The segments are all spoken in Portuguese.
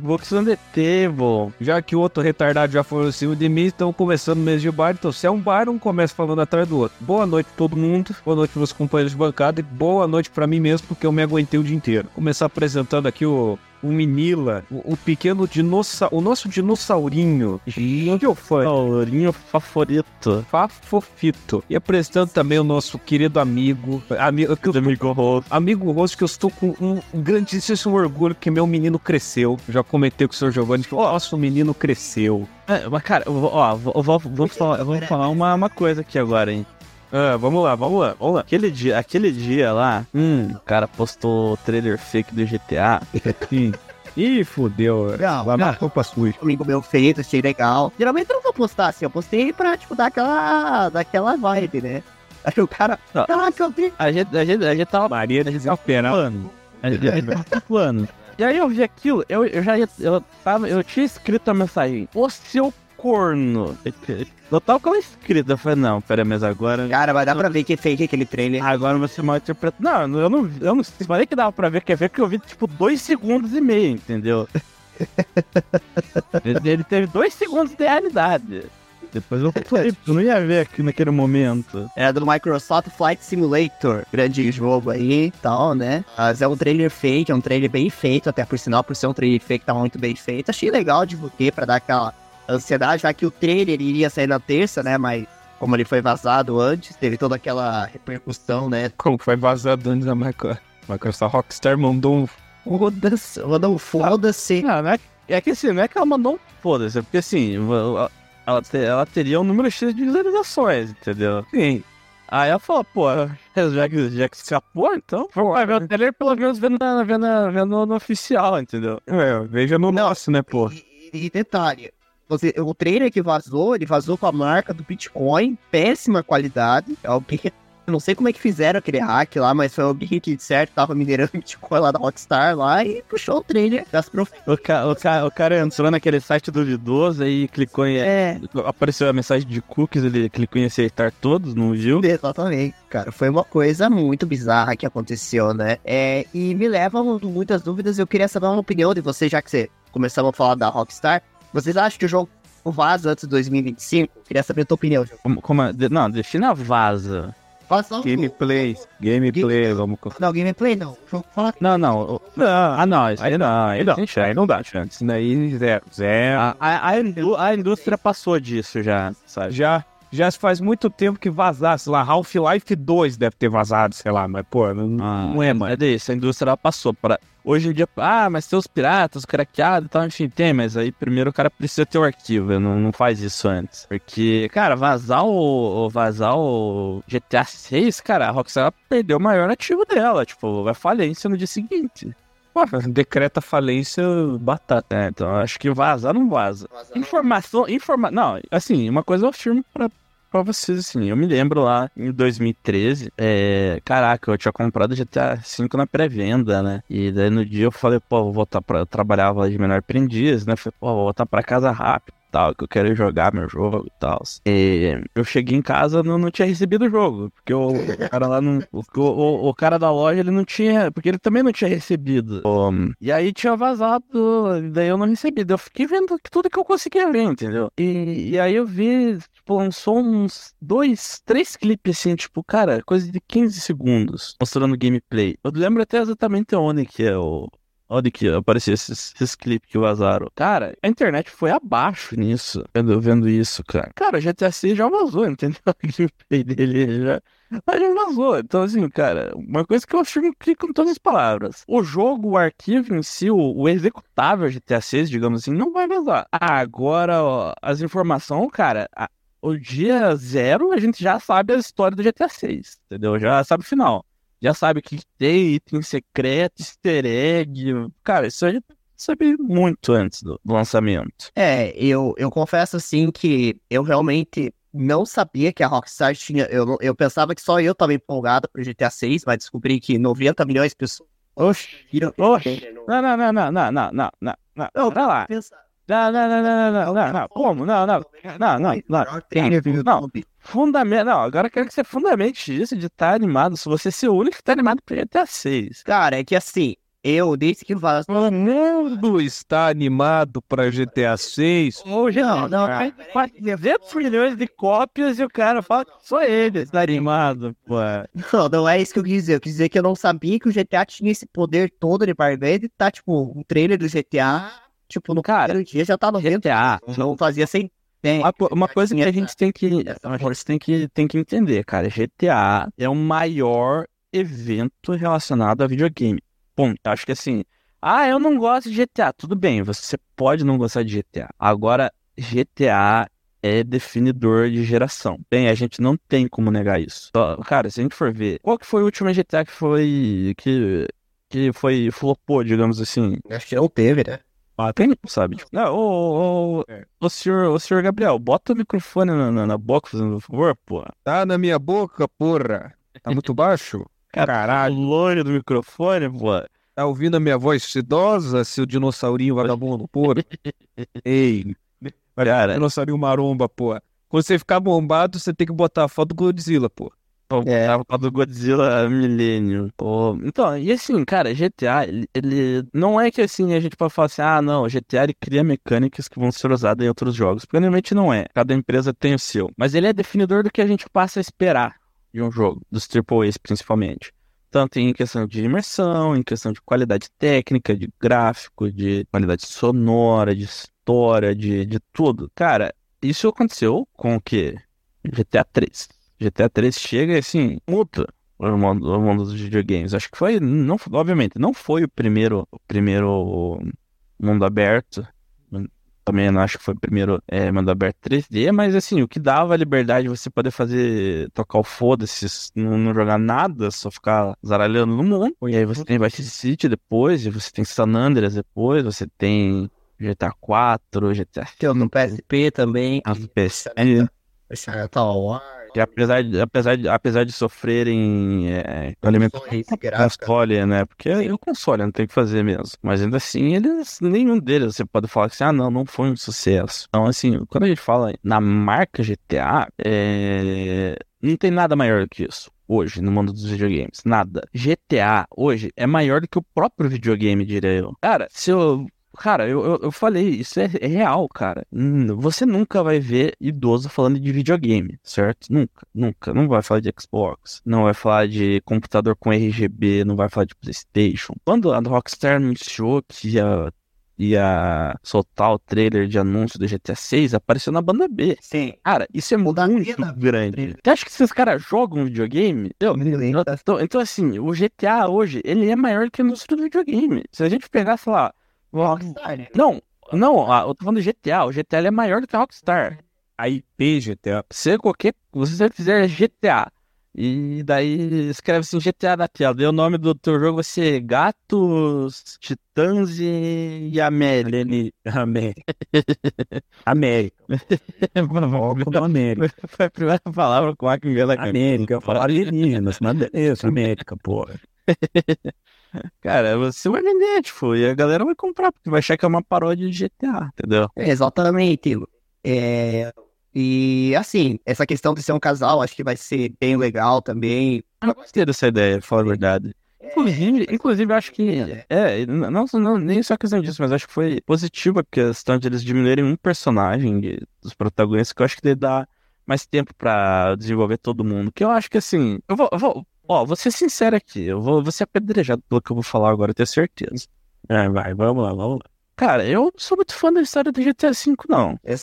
Vox Table. Já que o outro retardado já falou em cima de mim, estão começando o mês de bar. Então, se é um bar, um começa falando atrás do outro. Boa noite todo mundo. Boa noite meus companheiros de bancada. E boa noite para mim mesmo, porque eu me aguentei o dia inteiro. Começar apresentando aqui o o Minila, o, o pequeno dinossauro, o nosso dinossaurinho. Dinossaurinho favorito. Fafofito. E apresentando também o nosso querido amigo. Amigo, amigo Rosto. Amigo Rosto, que eu estou com um grandíssimo orgulho que meu menino cresceu. Já comentei com o senhor Giovanni que o nosso menino cresceu. É, mas, cara, ó, vou, vou, vou, falar, vou falar uma, uma coisa aqui agora, hein. Ah, vamos lá, vamos lá, vamos lá. Aquele dia, aquele dia lá, hum, o cara postou o trailer fake do GTA. Sim. Ih, fudeu. Não, Vai marcar pra sujo. Amigo meu feito, achei legal. Geralmente eu não vou postar assim, eu postei pra, tipo, dar aquela, daquela vibe, né? Aí o cara, caraca, eu vi. A gente, a gente, a gente tava. Maria, a gente tava plano. A gente, a gente tava plano. E aí eu vi aquilo, eu, eu já eu tava, eu tinha escrito a mensagem, ô seu corno. Eu tava com ela escrita. Eu falei, não, pera, mas agora. Cara, vai dar pra ver que é fake aquele trailer. Agora você mal interpretado. Não, eu não, eu não falei que dava pra ver, quer ver que eu vi tipo dois segundos e meio, entendeu? ele, teve dois segundos de realidade. Depois eu falei, eu não ia ver aqui naquele momento. Era do Microsoft Flight Simulator, grande jogo aí e tal, né? Mas é um trailer fake, é um trailer bem feito, até por sinal, por ser um trailer fake, tá muito bem feito. Achei legal, divulguei pra dar aquela ansiedade, já que o trailer iria sair na terça, né? Mas como ele foi vazado antes, teve toda aquela repercussão, né? Como foi vazado antes da Microsoft Rockstar mandou um foda-se, mandou um foda-se. Não, não é, é que assim, não é que ela mandou um foda-se, é porque assim, ela, ela, ela teria um número X de visualizações, entendeu? Sim. Aí ela falou, pô, já que, já que escapou, então vai ver o trailer pelo menos vendo, vendo, vendo no oficial, entendeu? É, veja no não, nosso, né, pô. E, e detalhe, você, o trailer que vazou, ele vazou com a marca do Bitcoin, péssima qualidade. Alguém, eu não sei como é que fizeram aquele hack lá, mas foi alguém que, de certo, tava minerando Bitcoin lá da Rockstar lá e puxou o trailer das prof... o, ca, o, ca, o cara entrou naquele site duvidoso aí clicou em. É. Apareceu a mensagem de cookies, ele clicou em aceitar todos, não viu? Exatamente, cara. Foi uma coisa muito bizarra que aconteceu, né? É, e me leva muitas dúvidas. Eu queria saber uma opinião de você, já que você começamos a falar da Rockstar. Vocês acham que o jogo vaza antes de 2025? Queria saber a tua opinião, João. Como, como é? Não, defina vaza. Gameplay, gameplay, Game... vamos... Não, gameplay não. Não, não. não. Ah, não, aí não, aí não. Aí não dá chance. Isso daí, zero. Zero. A, a, a indústria passou disso já, sabe? Já já faz muito tempo que vazasse lá. Half-Life 2 deve ter vazado, sei lá, mas pô, não, ah, não é, mano. É disso, a indústria passou. Pra... Hoje em dia, ah, mas tem os piratas, craqueados e tal, enfim, tem, mas aí primeiro o cara precisa ter o arquivo, não, não faz isso antes. Porque, cara, vazar o, vazar o GTA 6, cara, a Rockstar perdeu o maior ativo dela, tipo, vai falência no dia seguinte. Pô, decreta falência batata. É, então acho que vazar não vaza. Vazar informação, informa... Não, assim, uma coisa eu afirmo pra, pra vocês, assim, eu me lembro lá em 2013, é, caraca, eu tinha comprado GTA V na pré-venda, né? E daí no dia eu falei, pô, vou voltar pra. Eu trabalhava de menor aprendiz, né? Falei, pô, vou voltar pra casa rápido tal, que eu quero jogar meu jogo e tal. E eu cheguei em casa não, não tinha recebido o jogo, porque o, o cara lá não. O, o, o, cara da loja ele não tinha. Porque ele também não tinha recebido. Um, e aí tinha vazado, daí eu não recebi. Daí eu fiquei vendo tudo que eu conseguia ver, entendeu? E, e aí eu vi, tipo, lançou uns dois, três clipes assim, tipo, cara, coisa de 15 segundos, mostrando gameplay. Eu lembro até exatamente onde que é o Olha que apareceu esses, esses clipes que vazaram. Cara, a internet foi abaixo nisso, vendo, vendo isso, cara. Cara, o GTA 6 já vazou, entendeu? O gameplay dele já, mas já vazou. Então, assim, cara, uma coisa que eu afirmo que com todas as palavras. O jogo, o arquivo em si, o, o executável GTA 6, digamos assim, não vai vazar. Agora, ó, as informações, cara, a, o dia zero, a gente já sabe a história do GTA 6, entendeu? Já sabe o final. Já sabe o que tem, item secreto, easter egg. Cara, isso a gente sabe muito antes do, lançamento. É, eu, eu confesso assim que eu realmente não sabia que a Rockstar tinha. Eu, eu pensava que só eu estava empolgado pro GTA 6, mas descobri que 90 milhões de pessoas. Oxi, oxi. Não, não, não, não, não, não, não, não. Não, não lá. Pensar não, não, não, não, não, não, não, como? Não, não, não, não, não. Não, fundamento, não, agora eu quero que você fundamente isso de estar animado, se você ser o único que tá animado pro GTA 6. Cara, é que assim, Eu, desde que vazou. O mundo está animado para GTA 6. Hoje não, não, Ah, 400 milhões de cópias e o cara fala que só ele está animado, pô. Não, não é isso que eu quis dizer. Eu quis dizer que eu não sabia que o GTA tinha esse poder todo de barbeiro e tá, tipo, um trailer do GTA, tipo, no Cara, primeiro dia já tá no. GTA, Não fazia sem. Bem, Uma, uma coisa que a gente tem que, a gente tem que, tem que entender, cara. GTA é o maior evento relacionado a videogame. Ponto. Acho que assim, ah, eu não gosto de GTA. Tudo bem, você pode não gostar de GTA. Agora, GTA é definidor de geração. Bem, a gente não tem como negar isso. Só- Cara, se a gente for ver, qual que foi o último GTA que foi que que foi flopou, digamos assim? acho que não teve, né? Ah, tem, sabe? Tipo, não, ô, ô, ô, senhor, ô, senhor Gabriel, bota o microfone na, na, na boca, fazendo favor, pô. Tá na minha boca, porra. Tá muito baixo? Caralho. Longe do microfone, pô. Tá ouvindo a minha voz sedosa, seu dinossaurinho vagabundo, porra? Ei, Cara, dinossaurinho maromba, porra. Quando você ficar bombado, você tem que botar a foto do Godzilla, pô. É. a do Godzilla Millennium. Pô. Então, e assim, cara, GTA, ele, ele- não é que assim a gente pode falar assim, ah, não, GTA ele cria mecânicas que vão ser usadas em outros jogos. Porque não é. Cada empresa tem o seu. Mas ele é definidor do que a gente passa a esperar de um jogo, dos AAAs principalmente. Tanto em questão de imersão, em questão de qualidade técnica, de gráfico, de qualidade sonora, de história, de, de tudo. Cara, isso aconteceu com o quê? GTA 3. GTA 3 chega e assim, muda o mundo, o mundo dos videogames. Acho que foi, não, obviamente, não foi o primeiro, o primeiro mundo aberto. Também não acho que foi o primeiro é, mundo aberto 3D, mas assim, o que dava a liberdade de você poder fazer, tocar o foda-se, não, não jogar nada, só ficar zaralhando no mundo. E aí você tem Vice City depois, e você tem San Andreas depois, você tem GTA 4, GTA Tem no PSP também. ah, PSN, Star Wars. Que apesar de, apesar de, apesar de sofrerem é, alimentação console, né? Porque o console não tem o que fazer mesmo. Mas ainda assim, eles, nenhum deles você pode falar assim, ah, não, não foi um sucesso. Então, assim, quando a gente fala na marca GTA, é, não tem nada maior que isso. Hoje, no mundo dos videogames. Nada. GTA, hoje, é maior do que o próprio videogame, diria eu. Cara, se eu. Cara, eu, eu, eu falei, isso é, é real, cara. Você nunca vai ver idoso falando de videogame, certo? Nunca, nunca. Não vai falar de Xbox, não vai falar de computador com RGB, não vai falar de PlayStation. Quando a Rockstar anunciou que ia, ia soltar o trailer de anúncio do GTA 6, apareceu na banda B. Sim. Cara, isso é Mudaria muito grande. Você acha que esses caras jogam videogame? Eu, então, então, assim, o GTA hoje, ele é maior que a indústria do videogame. Se a gente pegar, sei lá. Rockstar, né? Não, não, eu tô falando do GTA. O GTA é maior do que a Rockstar. A IP GTA. Se qualquer. Você fizer GTA e daí escreve assim GTA na tela, daí o nome do teu jogo vai ser Gatos, Titãs e, América. América. América. América. Foi a primeira palavra com A que veio na. América. Falar alienígenas, mas beleza, América, porra. Cara, você vai vender, tipo, e a galera vai comprar, porque vai achar que é uma paródia de GTA, entendeu? É, Exatamente. É, e assim, essa questão de ser um casal, acho que vai ser bem legal também. Eu não gostei dessa ideia, pra falar a verdade. Inclusive, inclusive, eu acho que. É, não, não, nem só questão disso, mas acho que foi positiva a questão de eles diminuírem um personagem de- dos protagonistas, que eu acho que dá mais tempo pra desenvolver todo mundo. Que eu acho que assim. Eu vou. eu vou ó, vou ser sincero aqui, eu vou, vou ser apedrejado pelo que eu vou falar agora, eu tenho certeza. É, vai, vamos lá, vamos lá. Cara, eu não sou muito fã da história do GTA V, não. Essa-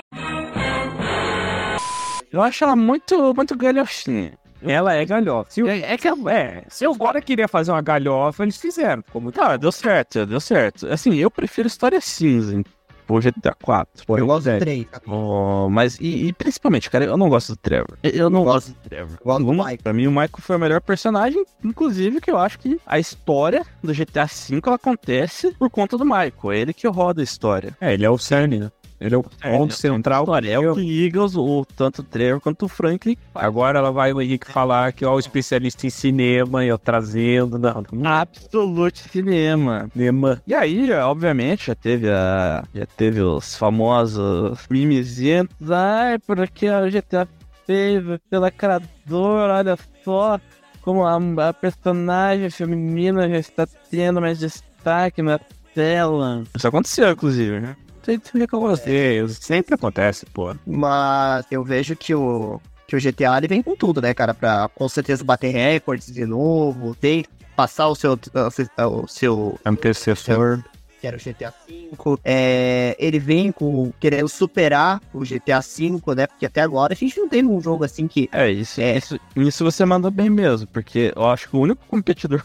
Eu acho ela muito, muito galhochinha. Ela é galhofa. Se, o- É, é que é, se o Bora queria fazer uma galhofa, eles fizeram. Ficou muito Tá, deu certo, deu certo. Assim, eu prefiro história cinza pro GTA 4. Eu gosto é. do 3. Oh, mas, e, e principalmente, cara, eu não gosto do Trevor. Eu- Eu não gosto do Trevor. Gosto do Michael. Pra mim, o Michael foi o melhor personagem, inclusive que eu acho que a história do GTA V ela acontece por conta do Michael. É ele que roda a história. É, ele é o cerne, né? Ele é o É, ponto é central. É o que os, o, tanto o Trevor quanto o Franklin. Agora ela vai o Henrique falar que ó, o especialista em cinema, eu trazendo. Não. Absolute cinema. Cinema. E aí, já, obviamente, já teve a. Já teve os famosos memezinhos. Ai, porque a GTA fez pela criadora, olha só como a, a personagem feminina já está tendo mais destaque na tela. Isso aconteceu, inclusive, né? Sempre com você, sempre acontece, pô. Mas eu vejo que o, que o GTA ele vem com tudo, né, cara? Pra com certeza bater recordes de novo, tem passar o seu, o seu antecessor, que era o GTA V. É, ele vem com querendo superar o GTA V, né? Porque até agora a gente não teve um jogo assim que. É, isso, é... isso, isso você manda bem mesmo, porque eu acho que o único competidor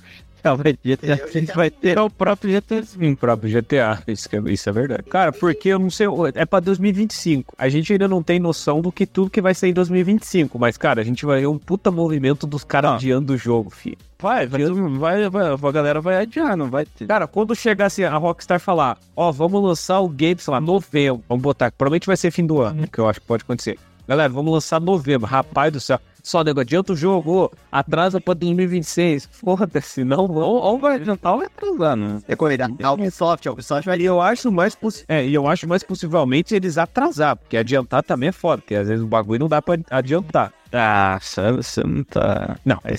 vai GTA 6 vai ter o próprio GTA 5. O próprio GTA, isso, é, isso é verdade. Cara, porque eu não sei, é pra 2025. A gente ainda não tem noção do que tudo que vai ser em 2025. Mas, cara, a gente vai ver um puta movimento dos caras adiando o jogo, filho. Vai, vai, vai, vai, a galera vai adiar, não vai ter. Cara, quando chegar assim, a Rockstar falar, ó, oh, vamos lançar o game, sei lá, novembro, vamos botar, provavelmente vai ser fim do ano, que eu acho que pode acontecer. Galera, vamos lançar novembro, rapaz do céu só nego, adianta o jogo, atrasa pra 2026. Foda-se, não, ou, ou vai adiantar ou vai atrasar, né? É corrida. A Ubisoft, a Ubisoft vai ali. Eu acho mais é, e eu acho mais possivelmente eles atrasar, porque adiantar também é foda, porque às vezes o bagulho não dá pra adiantar. Ah, você não tá. Não, é.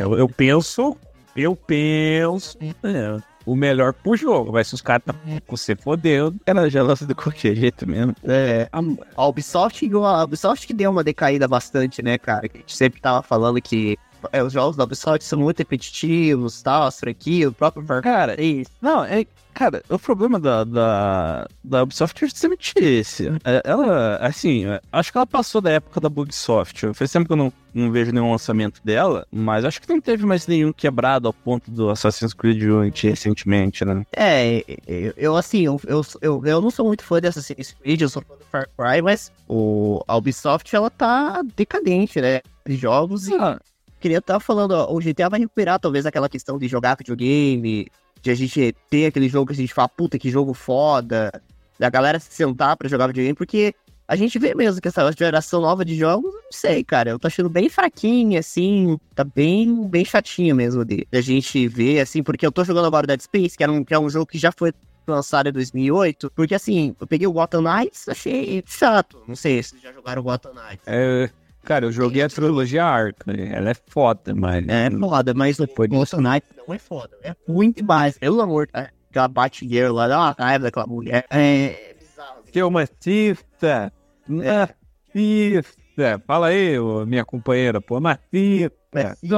Eu, eu penso. Eu penso. É, o melhor pro jogo. Mas se os caras tá com você fodendo, ela já lança de qualquer jeito mesmo. É, a, a Ubisoft, a Ubisoft que deu uma decaída bastante, né, cara? Que a gente sempre tava falando que é, os jogos da Ubisoft são muito repetitivos, tal, as franquias, o próprio Far Cara, é não, é, cara, o problema da, da, da Ubisoft é justamente esse. É, ela, assim, é, acho que ela passou da época da Bugsoft. Faz tempo que eu não, não vejo nenhum lançamento dela, mas acho que não teve mais nenhum quebrado ao ponto do Assassin's Creed Unity recentemente, né? É, eu, eu assim, eu, eu, eu, eu não sou muito fã de Assassin's Creed, eu sou fã do Far Cry, mas o, a Ubisoft, ela tá decadente, né? De jogos ah. Queria estar falando, ó, o GTA vai recuperar talvez aquela questão de jogar videogame, de a gente ter aquele jogo que a gente fala, puta, que jogo foda, da galera se sentar para jogar videogame, porque a gente vê mesmo que essa geração nova de jogos, não sei, cara, eu tô achando bem fraquinha, assim, tá bem, bem chatinho mesmo de a gente ver, assim, porque eu tô jogando agora Dead Space, que, era um, que é um jogo que já foi lançado em 2008, porque assim, eu peguei o Gotham Knights, achei chato, não sei se já jogaram o Gotham Knights. É, Cara, eu joguei a trilogia Arca. Ela é foda, mas. É foda, mas Ghost Knight não é foda. É muito demais. Pelo amor. É, aquela Batgirl lá, dá uma raiva daquela mulher. É bizarro. Que é uma cista. Matista. Fala aí, minha companheira, pô. Matista.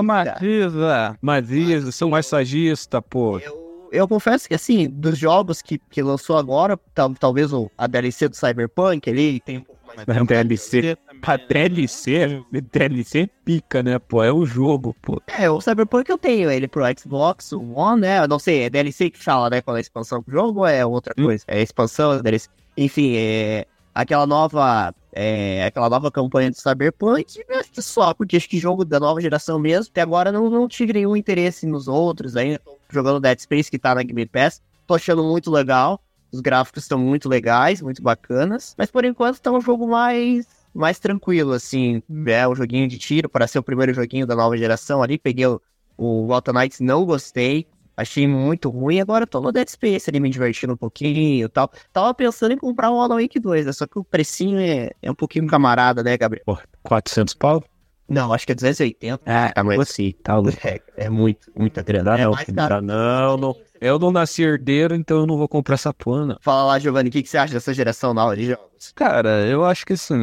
Matista. Matista, sou massagista, pô. Eu eu confesso que, assim, dos jogos que, que lançou agora, tal, talvez o, a DLC do Cyberpunk ali tem um pouco mais de DLC. Pra DLC, DLC pica, né, pô? É o jogo, pô. É, o Cyberpunk eu tenho ele pro Xbox One, né? Eu não sei, é DLC que fala, né? Qual é a expansão do jogo ou é outra hum. coisa? É expansão, é DLC. Enfim, é aquela nova é, aquela nova campanha do Cyberpunk, acho que só, porque acho que jogo da nova geração mesmo, até agora não, não tive nenhum interesse nos outros ainda, tô jogando Dead Space que tá na Game Pass, tô achando muito legal, os gráficos estão muito legais, muito bacanas, mas por enquanto tá um jogo mais mais tranquilo, assim, é um joguinho de tiro para ser o primeiro joguinho da nova geração ali, peguei o, o Knights, não gostei, Achei muito ruim, agora tô no Dead Space ali me divertindo um pouquinho e tal. Tava pensando em comprar o Alan Wake 2, né? Só que o precinho é, é um pouquinho camarada, né, Gabriel? Pô, 400 pau? Não, acho que é 280. Ah, tá, mas assim, tá é, é muito, muito grana. É, mais caro. Não, não. Eu não nasci herdeiro, então eu não vou comprar essa porra, Fala lá, Giovanni, o que, que você acha dessa geração nova de jogos? Cara, eu acho que assim,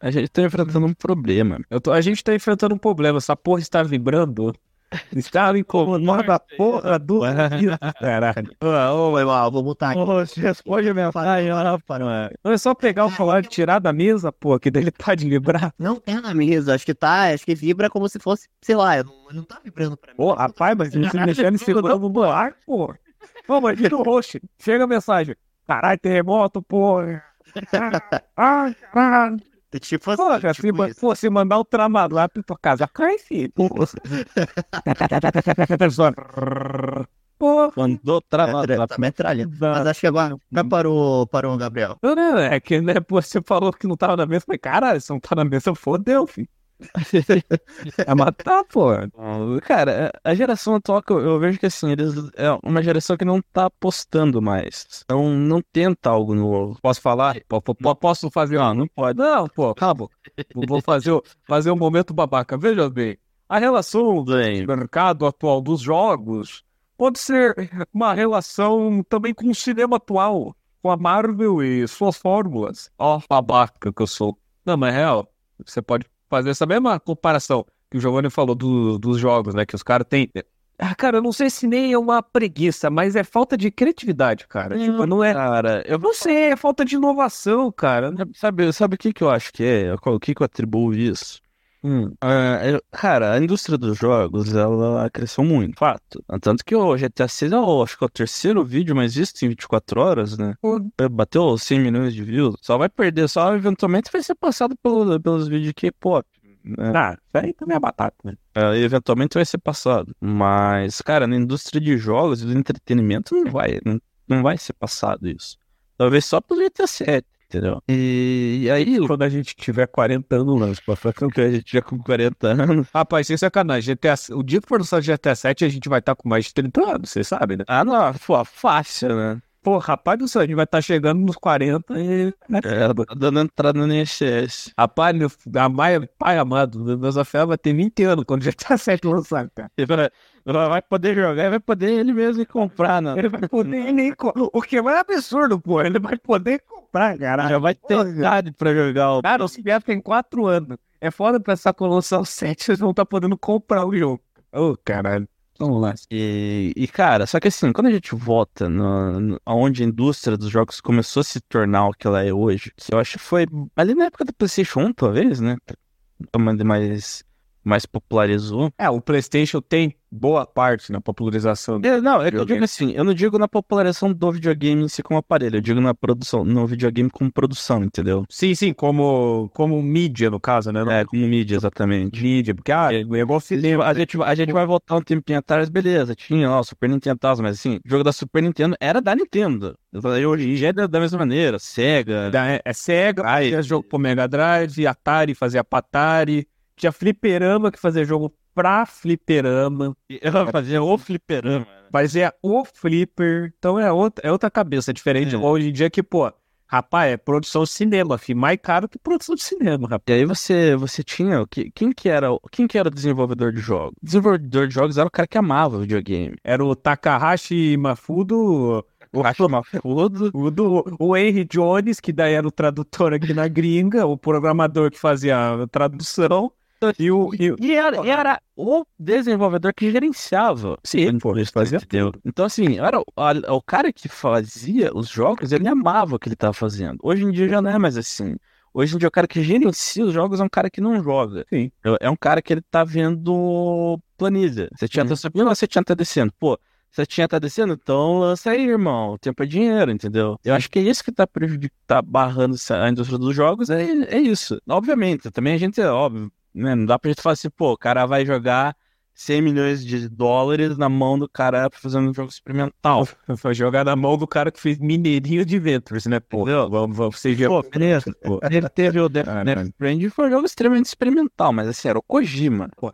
a gente tá enfrentando um problema. Tô, a gente tá enfrentando um problema. Essa porra está vibrando Estava incomodando a porra do. Caraca. Ô, meu irmão, vou botar aqui. Ô, responde a minha mensagem. Não é só pegar o celular e tirar da mesa, pô, que daí ele pode vibrar. Não é na mesa, acho que tá, acho que vibra como se fosse, sei lá, não, não tá vibrando pra mim. Pô, rapaz, mas você deixando em cima do ar, pô. Ô, mas no roxo, chega a mensagem. Caralho, terremoto, pô. Ai, caralho. Tipo assim. Porra, tipo se, pô, se mandar o trabalho lá pra tua casa, cai, filho. Pô, mandou trabalho é, tá metralha. Mas acho que agora já parou, parou, Gabriel. Não, é que né, pô, você falou que não tava na mesa, mas caralho, se não tá na mesa, fodeu, filho é matar, pô. Cara, a geração atual que eu, eu, vejo que assim, eles é uma geração que não tá apostando mais. Então não tenta algo novo. Posso falar? posso fazer? Ah, não pode. Não, pô, acabou. Vou fazer, fazer um momento babaca. Veja bem, a relação do mercado atual dos jogos pode ser uma relação também com o cinema atual, com a Marvel e suas fórmulas. Ó, babaca que eu sou. Não, mas é real, você pode fazer essa mesma comparação que o Giovanni falou do, dos jogos, né? Que os caras têm. Ah, cara, eu não sei se nem é uma preguiça, mas é falta de criatividade, cara. Hum, tipo, não é. Cara, eu não sei, é falta de inovação, cara. Sabe, sabe o que, que eu acho que é? O que, que eu atribuo isso? Hum. Uh, cara, a indústria dos jogos, ela cresceu muito, fato. Tanto que o GTA 6 é o, acho que é o terceiro vídeo mais visto em 24 horas, né? Uhum. Bateu 100 milhões de views. Só vai perder, só eventualmente vai ser passado pelo, pelos vídeos de K-pop. Né? Ah, aí também é batata, né? É, eventualmente vai ser passado. Mas, cara, na indústria de jogos e do entretenimento não vai, não, não vai ser passado isso. Talvez só pelo GTA 7 entendeu? E, e, aí, quando a gente tiver 40 anos, né? que a gente tiver com 40 anos. Rapaz, sem sacanagem, GTA, o dia que for lançar GTA 7, a gente vai estar tá com mais de 30 anos, você sabe, né? Ah, não, pô, fácil, né? Pô, rapaz do céu, a gente vai estar tá chegando nos 40 e. É, dando entrada no ISS. Rapaz, meu a Maia, pai amado, meu Rafael vai ter 20 anos quando já tá 7 lançado, cara. vai poder jogar, vai poder ele mesmo comprar, né? Ele vai poder ele O que é mais absurdo, pô. Ele vai poder comprar, cara. Já vai ter idade pra jogar. O... Cara, o CBF tem 4 anos. É foda pensar quando lançar o 7, eles vão estar tá podendo comprar o jogo. Ô, oh, caralho. Vamos lá. E, e, cara, só que assim, quando a gente volta no, no, onde a indústria dos jogos começou a se tornar o que ela é hoje, que eu acho que foi ali na época do PlayStation 1, talvez, né? Tomando mais mais popularizou. É, o PlayStation tem boa parte na popularização do é, Não, eu, eu digo assim, eu não digo na popularização do videogame em si como aparelho, eu digo na produção, no videogame como produção, entendeu? Sim, sim, como, como mídia, no caso, né? É, como mídia, exatamente. Mídia, porque, ah, é igual cinema. A gente, a gente vai voltar um tempinho atrás, beleza, tinha lá o Super Nintendo mas assim, o jogo da Super Nintendo era da Nintendo. Hoje dia é da mesma maneira, Sega. Da, é, é Sega, aí, tinha jogo pro Mega Drive, Atari fazia Patari. Tinha fliperama que fazia jogo pra fliperama. Ela fazia o fliperama. Né? Fazia o flipper. Então é outra, é outra cabeça, diferente. É. Hoje em dia que, pô, rapaz, é produção de cinema, filho. Mais caro que produção de cinema, rapaz. E aí você, você tinha. Quem que, era, quem que era o desenvolvedor de jogos? Desenvolvedor de jogos era o cara que amava videogame. Era o Takahashi Mafudo. O Mafudo. O, do, o Henry Jones, que daí era o tradutor aqui na gringa, o programador que fazia a tradução. E, o, e, e era, era, o desenvolvedor que gerenciava. Sim, pô, fazia entendeu? Então, assim, era o, a, o cara que fazia os jogos, ele amava o que ele estava fazendo. Hoje em dia já não é mais assim. Hoje em dia o cara que gerencia os jogos é um cara que não joga. Sim. É, é um cara que ele tá vendo planilha. Você tinha tá subindo, você tinha tá descendo. Pô, você tinha tá descendo? Então lança aí, irmão. O tempo é dinheiro, entendeu? Eu acho que é isso que tá prejudicando, tá barrando a indústria dos jogos, é, é isso. Obviamente, também a gente, é óbvio? Não dá pra gente falar assim, pô, o cara vai jogar 100 milhões de dólares na mão do cara fazendo um jogo experimental. Foi jogar na mão do cara que fez mineirinho de Ventures, né, pô? Vamos, vamos, você pô, beleza. Pô. Ele teve o Death, ah, Death Stranding, foi um jogo extremamente experimental, mas assim, era o Kojima. Pô.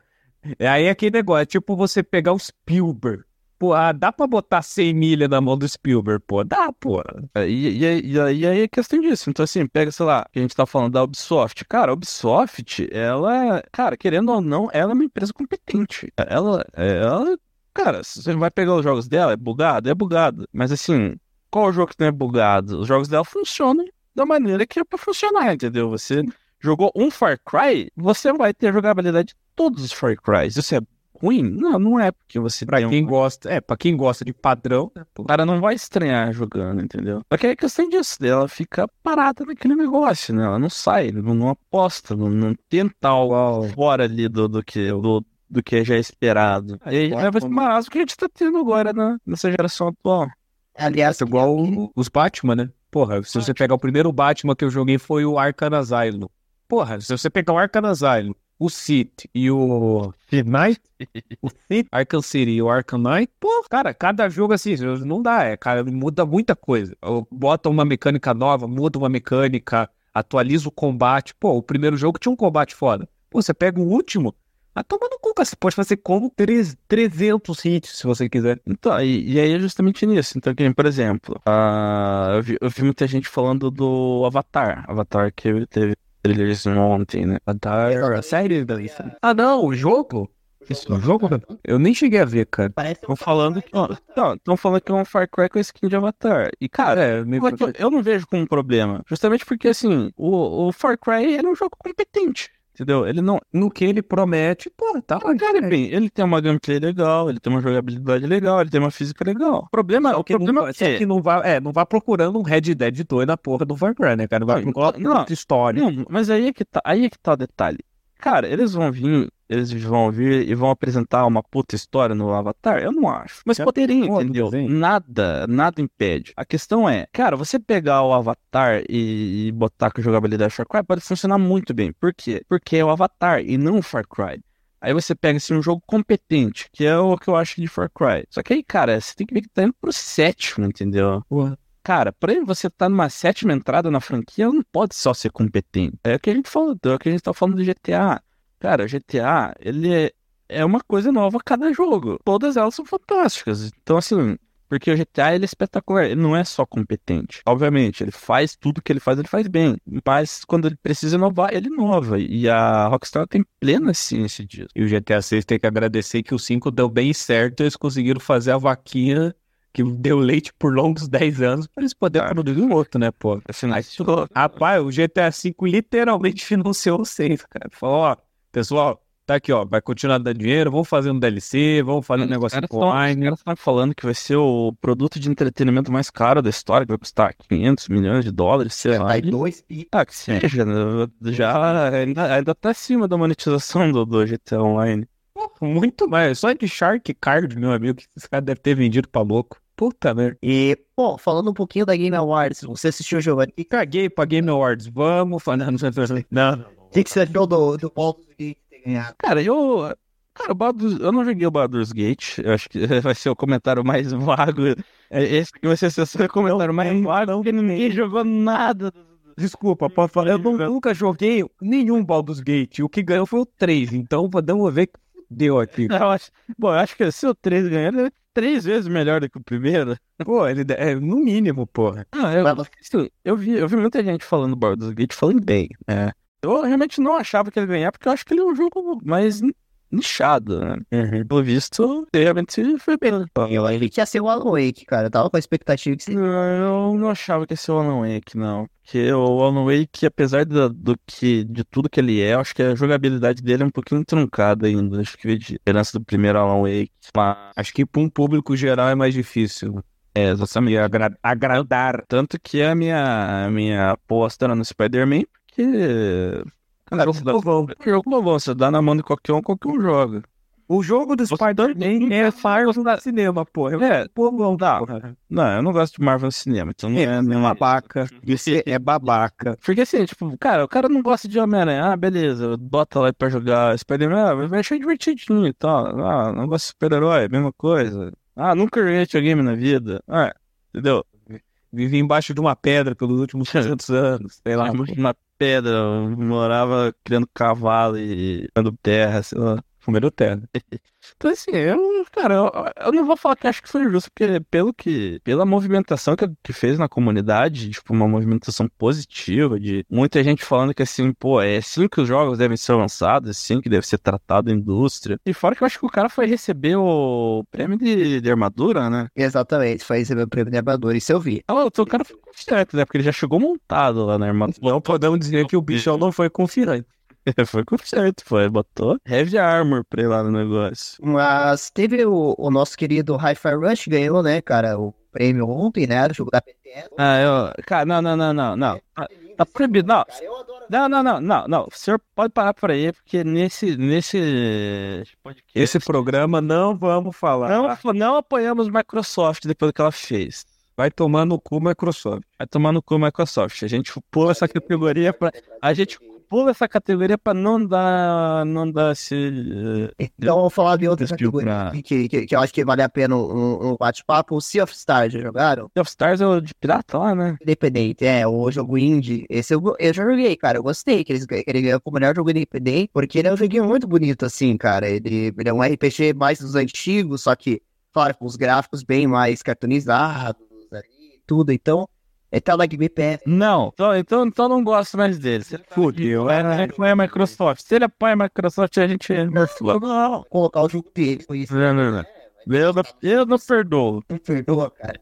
É aí aquele negócio, é tipo você pegar o Spielberg Pô, ah, dá pra botar 100 milha na mão do Spielberg, pô. Dá, pô. É, e, e, e, aí é questão disso. Então, assim, pega, sei lá, a gente tá falando da Ubisoft. Cara, a Ubisoft, ela, cara, querendo ou não, ela é uma empresa competente. Ela, ela, cara, você vai pegar os jogos dela, é bugado? É bugado. Mas, assim, qual o jogo que não é bugado? Os jogos dela funcionam da maneira que é pra funcionar, entendeu? Você jogou um Far Cry, você vai ter jogabilidade de todos os Far Crys. Isso é ruim? Não, não é, porque você Pra quem um... gosta, é, pra quem gosta de padrão, né, o cara não vai estranhar jogando, entendeu? Só que é questão disso, ela fica parada naquele negócio, né? Ela não sai, não, não aposta, não, não tenta algo fora ali do, do que. Do, do que já é esperado. Aí é vai mais o que a gente tá tendo agora né, nessa geração atual. Aliás, é igual os Batman, né? Porra, se você pegar o primeiro Batman que eu joguei foi o Arkham Asylum. Porra, se você pegar o Arkham Asylum o City e o Knight, o City, Arkham City e o Arkham Knight, pô, cara, cada jogo assim, não dá, é, cara, muda muita coisa. Bota uma mecânica nova, muda uma mecânica, atualiza o combate. Pô, o primeiro jogo tinha um combate foda. Pô, você pega o último, ah, toma no cu, você pode fazer como 3, 300 hits, se você quiser. Então, e, e aí é justamente nisso. Então, por exemplo, uh, eu, vi, eu vi muita gente falando do Avatar. Avatar que teve trailers ontem, né? Avatar, a série da lista. Ah, não, o jogo? Esse jogo? Eu nem cheguei a ver, cara. Estão falando que. Estão falando que é um Far Cry com skin de Avatar. E, cara, É, meio eu, não vejo como um problema. Justamente porque, assim, o, o Far Cry ele é um jogo competente. Entendeu? Ele não. no que ele promete, pô, tá Cara, bem, ele tem uma gameplay legal, ele tem uma jogabilidade legal, ele tem uma física legal. O problema, o problema não, é que não vá, é, não vá procurando um Red Dead 2 na porra do Far Cry, né, cara? Não vai Não, não. história. Não, mas aí é que tá, aí é que tá o detalhe. Cara, eles vão vir, eles vão vir e vão apresentar uma puta história no Avatar? Eu não acho. Mas poderiam, entendeu? Nada, nada impede. A questão é, cara, você pegar o Avatar e, e botar com jogabilidade Far Cry pode funcionar muito bem. Por quê? Porque é o Avatar e não o Far Cry. Aí você pega assim, um jogo competente, que é o que eu acho de Far Cry. Só que aí, cara, você tem que ver que tá indo pro sétimo, entendeu? Porra. Cara, pra você estar numa sétima entrada na franquia, não pode só ser competente. É o que a gente falou, é o que a gente tá falando do GTA. Cara, o GTA, ele é, é uma coisa nova a cada jogo. Todas elas são fantásticas. Então, assim, porque o GTA ele é espetacular, ele não é só competente. Obviamente, ele faz tudo que ele faz, ele faz bem. Mas quando ele precisa inovar, ele inova. E a Rockstar tem plena ciência disso. E o GTA 6 tem que agradecer que o 5 deu bem certo, eles conseguiram fazer a vaquinha que deu leite por longos 10 anos pra eles poderem Cara. produzir um outro, né, pô? Financiou. Rapaz, o GTA V literalmente financiou o 6, cara. Falou, ó, pessoal, tá aqui, ó, vai continuar dando dinheiro, vamos fazer um DLC, vamos fazer um negócio Os caras tão- online. Os caras estão falando que vai ser o produto de entretenimento mais caro da história, que vai custar 500 milhões de dólares, sei lá. Vai dois pi. Ah, que seja, né? já ainda, ainda tá acima da monetização do, do GTA Online. Muito mais. Só de Shark Card, meu amigo, que esse cara deve ter vendido pra louco. Puta merda. E, bom, falando um pouquinho da Game Awards, você assistiu o jogo aqui? Caguei pra Game Awards. Vamos falar. Não, não, não. O que, que você achou do, do Baldur's Gate ter ganhado? Cara, eu. Cara, o Baldur's, eu não joguei o Baldur's Gate. Eu acho que vai ser o comentário mais vago. É, Esse que vai ser o seu comentário mais vago, porque ninguém jogou nada. Desculpa, posso falar. Eu não- nunca joguei nenhum Baldur's Gate. O que ganhou foi o 3. Então podemos ver que deu aqui. Eu acho, bom, eu acho que se o 3 ganhar, ele é três vezes melhor do que o primeiro. Pô, ele é no mínimo, porra. Eu, assim, eu, vi, eu vi muita gente falando do Baldur's Gate falando bem. É. Eu realmente não achava que ele ia ganhar, porque eu acho que ele é um jogo mais ni- nichado, né? Pelo visto, realmente foi bem. Eu achei que ia ser o Alan Wake, cara. Eu tava com a expectativa que você... Eu não achava que ia ser o Alan Wake, não. Porque o Alan Wake, apesar do, do que, de tudo que ele é, eu acho que a jogabilidade dele é um pouquinho truncada ainda. Acho que de diferença do primeiro Alan Wake. Mas, Acho que pra um público geral é mais difícil. é, exatamente. Agra- agradar. Tanto que a minha, a minha aposta era no Spider-Man, porque. Cara, Jogo dá- povão. jogo povão, você dá na mão de qualquer um, qualquer um joga. O jogo do Spider-Man é Fire no cinema, porra. É, Povão, Tá. porra. não, eu não gosto de Marvel no cinema, então não É, é, é não é babaca. Você é babaca. Porque assim, tipo, cara, o cara não gosta de Homem-Aranha. Ah, beleza, bota lá pra jogar Spider-Man, ah, vai achar divertidinho e tal. Ah, não gosta de super-herói, mesma coisa. Ah, nunca joguei videogame na vida. Ah, entendeu? Vivi embaixo de uma pedra pelos últimos 300 anos. Sei lá. Lá, uma pedra, morava criando cavalo e criando terra, sei lá. Comendo terra. Então, assim, eu, cara, eu, eu não vou falar que acho que foi justo, porque pelo que, pela movimentação que, que fez na comunidade, tipo, uma movimentação positiva, de muita gente falando que, assim, pô, é assim que os jogos devem ser lançados, é assim que deve ser tratado a indústria. E fora que eu acho que o cara foi receber o prêmio de, de armadura, né? Exatamente, foi receber o prêmio de armadura, isso eu vi. Ah, O cara foi confiante, né? Porque ele já chegou montado lá na armadura. Não podemos dizer que o bichão não foi confiante. foi confiante, foi. Botou heavy armor pra ir lá no negócio. Mas teve o, o nosso querido Hi-Fi Rush, ganhou, né, cara, o prêmio ontem, né, do jogo da PTS. Ah, eu. Cara, não, não, não, não, não. Ah, Tá proibido, não. Cara, eu adoro Não, não, não, não, não. O senhor pode parar por aí, porque nesse, nesse podcast. Esse programa não vamos falar. Não, não apoiamos Microsoft depois do que ela fez. Vai tomar no cu Microsoft. Vai tomar no cu Microsoft. A gente pula essa categoria pra. A gente pula essa categoria pra não dar. Não dar esse. eh, Então, vamos falar de outra categoria pra- que, que, que eu acho que vale a pena um, um bate-papo. O Sea of Stars, já jogaram? Sea of Stars é o de pirata lá, né? Independente, é, o jogo indie. Esse eu, eu já joguei, cara, eu gostei que, eles, que ele ganhou como melhor jogo independente, porque ele é um joguinho muito bonito, assim, cara. Ele, ele é um RPG mais dos antigos, só que, claro, com os gráficos bem mais cartoonizados ali, tudo. Então, Ele tá na Game Pass. Não, então, então, então não gosto mais dele. Ele tá Fudeu, aqui, é. ele apoia a Microsoft. Se ele apoia a Microsoft, a gente nerfou. Não, Colocar o jogo dele. Foi isso. não, não, não. Eu não, eu não perdoo. Não perdoa, cara.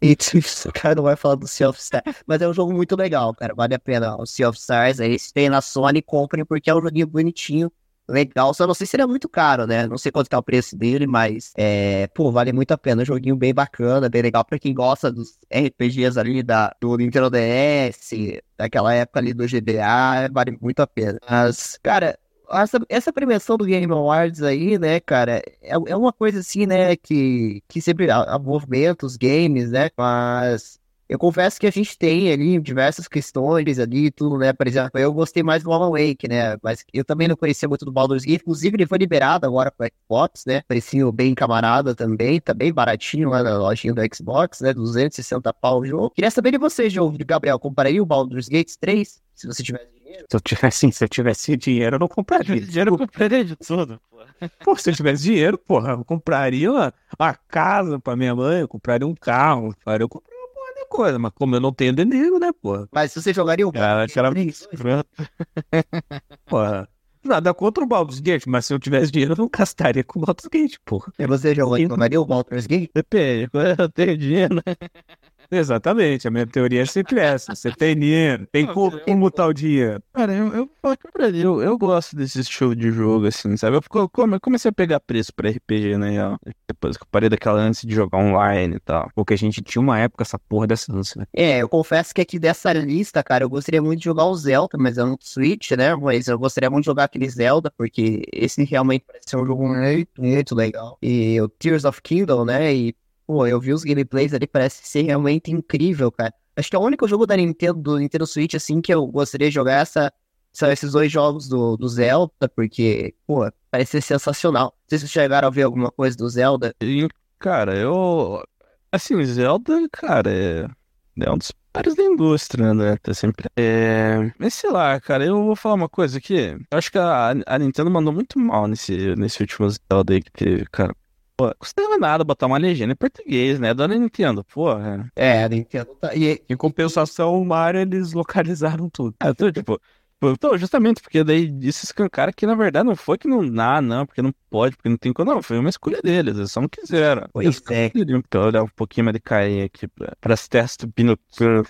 E o cara não vai falar do Sea of Stars. Mas é um jogo muito legal, cara. Vale a pena. O Sea of Stars, aí se tem na Sony, comprem, porque é um joguinho bonitinho. Legal, só não sei se ele é muito caro, né? Não sei quanto tá o preço dele, mas é, pô, vale muito a pena. Um joguinho bem bacana, bem legal pra quem gosta dos RPGs ali da, do Nintendo DS, daquela época ali do GBA, vale muito a pena. Mas, cara, essa, essa premiação do Game Awards aí, né, cara, é, é uma coisa assim, né, que, que sempre a, a movimenta os games, né, mas eu confesso que a gente tem ali diversas questões ali e tudo, né, por exemplo, eu gostei mais do Alan Wake, né, mas eu também não conhecia muito do Baldur's Gate, inclusive ele foi liberado agora pro Xbox, né, precinho bem camarada também, tá bem baratinho lá na lojinha do Xbox, né, 260 pau o jogo. Queria saber de você, jogo de Gabriel, compraria o Baldur's Gate 3, se você tivesse dinheiro? Se eu tivesse, se eu tivesse dinheiro, eu não compraria. Dinheiro eu compraria de tudo. pô. Se eu tivesse dinheiro, porra, eu compraria uma, uma casa pra minha mãe, eu compraria um carro, eu compraria coisa, mas como eu não tenho dinheiro, né, porra? Mas se você jogaria o Cara, Gate 3, escrota. Porra. Nada contra o Baldur's Gate, mas se eu tivesse dinheiro, eu não gastaria com o Baldur's Gate, porra. E você jogaria o Baldur's Gate? Depende, eu tenho dinheiro, né? Exatamente, a minha teoria é sempre essa. Você tem dinheiro, tem como, botar o dinheiro. Cara, eu, eu, falo que pra mim, eu, eu gosto desse estilo de jogo, assim, sabe? Eu, fico- come- comecei a pegar preço pra RPG, né? ó, Depois que eu parei daquela antes de jogar online e tal. Porque a gente tinha uma época essa porra dessa ânsia, né? É, eu confesso que aqui dessa lista, cara, eu gostaria muito de jogar o Zelda, mas é no Switch, né? Mas eu gostaria muito de jogar aquele Zelda, porque esse realmente parece ser um jogo muito, muito legal. E o Tears of Kingdom, né? E, pô, eu vi os gameplays ali, parece ser realmente incrível, cara. Acho que é o único jogo da Nintendo, do Nintendo Switch, assim, que eu gostaria de jogar essa, são esses dois jogos do, do Zelda, porque, pô, parece ser sensacional. Não sei se vocês chegaram a ver alguma coisa do Zelda. Cara, eu. Assim, Zelda, cara, é. É um dos pares da indústria, né? Tá sempre. É. Mas sei lá, cara, eu vou falar uma coisa aqui. Eu acho que a, a Nintendo mandou muito mal nesse, nesse último Zelda aí que teve, cara. Pô, custava nada botar uma legenda em português, né? Dona Nintendo, porra. É, a Nintendo tá. E, Em compensação, o Mario, eles localizaram tudo. Eu tô, tipo. Então, justamente porque daí isso escancara que na verdade não foi que não dá, não, porque não pode, porque não tem como. Não, foi uma escolha deles, eles só não quiseram. Pois eles é. queriam olhar um pouquinho mais de carinho aqui pra, pras testes do Pinocchio.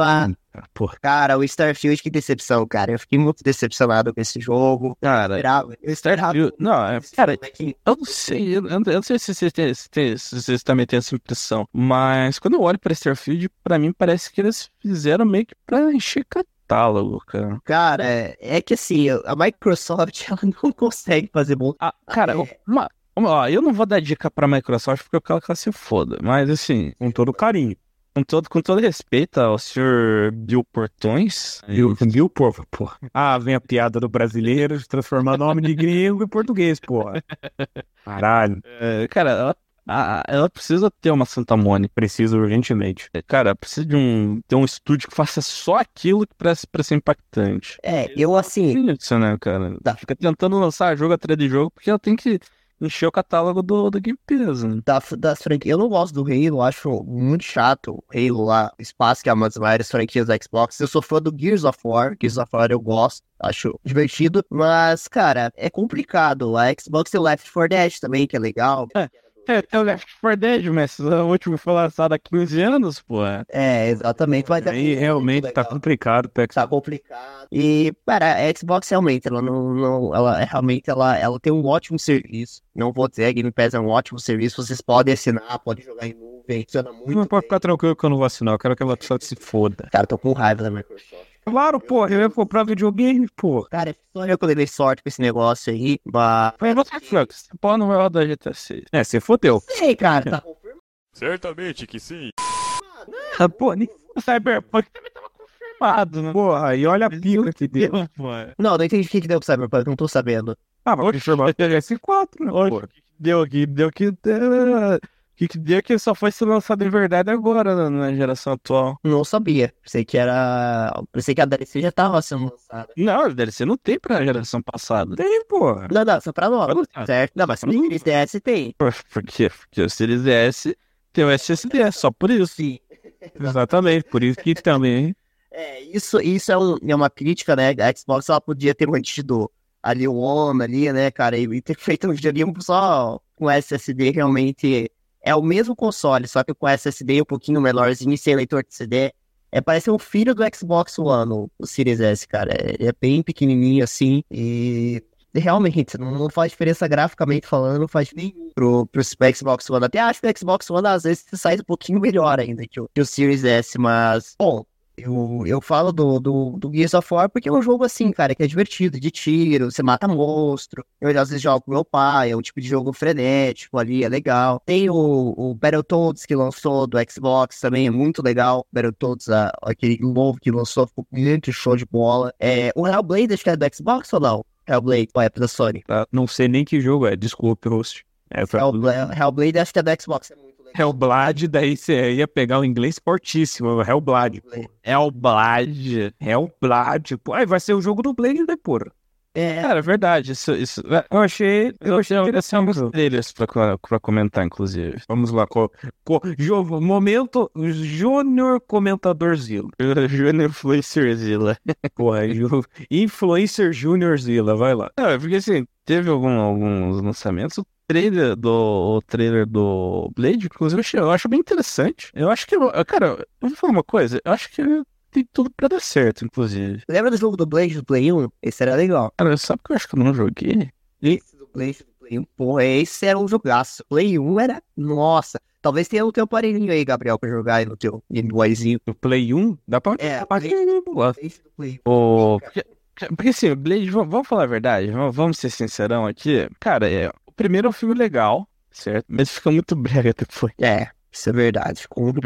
Ah, Porra, Cara, o Starfield, que decepção, cara. Eu fiquei muito decepcionado com esse jogo. Eu cara, esperava. Eu Starfield. Não, é, cara, é eu não sei, eu, eu não sei se vocês têm- se tem- se vocês também têm essa impressão, mas quando eu olho pra Starfield, pra mim parece que eles fizeram meio que pra encher catálogo, cara. Cara, é, é que assim, a Microsoft ela não consegue fazer bom. Ah, cara, É. uma, uma- ó, eu não vou dar dica pra Microsoft porque eu quero que ela se foda, mas assim, Com todo carinho. com todo, com todo respeito ao senhor Bill Portões, Viu, viu, porra, porra. Ah, vem a piada do brasileiro de transformar nome de gringo em português, porra. Caralho, é, cara, ela, a- a- ela precisa ter uma Santa Mônica. preciso urgentemente. Cara, precisa de um, ter um estúdio que faça só aquilo que pra, pra ser impactante. É, eu assim, Isso, né, cara? Tá. Fica tentando lançar jogo atrás de jogo porque ela tem que encher o catálogo do, do Game Pass, né? da, das franquias, eu não gosto do Halo, acho muito chato o Halo lá, espaço que é uma das maiores franquias da Xbox. Eu sou fã do Gears of War, Gears of War eu gosto. Acho divertido, mas, cara, é complicado. A Xbox tem o Left 4 Dead também, que é legal. É, é o Left 4 Dead, mas o último foi lançado há 15 anos, pô. É, exatamente. Mas é Aí realmente tá legal. complicado, Pex. tá complicado. E, cara, a Xbox realmente, ela não, não ela é realmente, ela, ela tem um ótimo serviço. Não vou dizer, a Game Pass é um ótimo serviço. Vocês podem assinar, podem jogar em nuvem, funciona muito Não pode ficar tranquilo que eu não vou assinar, eu quero que ela só se foda. Cara, tô com raiva da Microsoft. Claro, porra, eu ia comprar videogame, porra. Cara, só eu que eu dei sorte com esse negócio aí, mas... Mas você, Flux, pau não vai rodar GTA 6. É, você fodeu. Sei, cara, tá confirmado. Certamente que sim. Ah, pô, nem... O Cyberpunk também tava confirmado, né? Porra, e olha a pica que deu. Pô, Não, não entendi o que que deu pro Cyberpunk, não tô sabendo. Ah, mas confirmar o PS4, né, Hoje, porra. o que que deu aqui? Deu que. O que só foi ser lançado em verdade agora, né, na geração atual. Não sabia. Pensei que era... Pensei que a DLC já tava sendo lançada. Não, a DLC não tem pra geração passada. Tem, porra. Não, não, só pra nova, certo? Não, mas se Hum. Series DS tem. Por por quê? Porque o Series S tem o SSD, só por isso. Sim. Exatamente, por isso que também. É, isso, isso é, um- é uma crítica, né? A Xbox ela podia ter mantido ali o ONU ali, né, cara? E, e ter feito um joguinho só com SSD realmente. É o mesmo console, só que com SSD um pouquinho menorzinho e sem leitor de CD. É, parece um filho do Xbox One, o, Series S, cara. É, é bem pequenininho assim e realmente não, não faz diferença graficamente falando, não faz nenhum pro, pro Xbox One. Até acho que o Xbox One às vezes sai um pouquinho melhor ainda que o, que o Series S, mas bom. Eu, eu falo do, do, do Gears of War porque é um jogo assim, cara, que é divertido, de tiro, você mata monstro. Eu às vezes jogo com meu pai, é um tipo de jogo frenético ali, é legal. Tem o, o Battletoads que lançou do Xbox também, é muito legal. Battletoads, a- aquele novo que lançou, ficou muito show de bola. É, o Hellblade, acho que é do Xbox ou não? Hellblade, ou é da Sony? tá? Não sei nem que jogo é, desculpe, host. É, foi Hellblade, Hellblade acho que é do Xbox, é muito. Hellblade, daí você ia pegar o inglês fortíssimo, Hellblade. É o Blade. Hellblade, pô. Aí vai ser o jogo do Blade, né, porra? É, Cara, é verdade. Isso, isso, Eu achei, eu achei eu interessante. tenho alguns trailers pra, pra comentar, inclusive. Vamos lá, co, co, jo- momento Júnior Comentador Zilla. Júnior Influencer Zilla. Porra, ju- Influencer Júnior Zilla, vai lá. Não, é porque assim, teve algum- alguns lançamentos. O trailer do, o trailer do Blade, inclusive, eu, acho bem interessante. Eu acho que, cara, eu vou falar uma coisa. Eu acho que tem tudo pra dar certo, inclusive. lembra do jogo do Blade do Play 1? Esse era legal. Cara, sabe que eu acho que eu não joguei? Esse do Blade do Play 1, porra, esse era um jogaço. Play 1 era, nossa. Talvez tenha o teu aparelhinho aí, Gabriel, pra jogar aí no teu Game Boyzinho. O Play 1, dá pra. É, Play 1. O... Porque, porque assim, o Blade, vamos, falar a verdade, vamos, ser sincerão aqui. Cara, é, primeiro é um filme legal, certo? Mas fica muito brega depois. É, isso é verdade. Ficou muito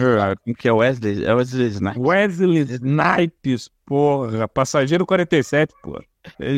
Com que é Wesley, é Wesley Snipes. Wesley Snipes, porra. Passageiro 47, porra.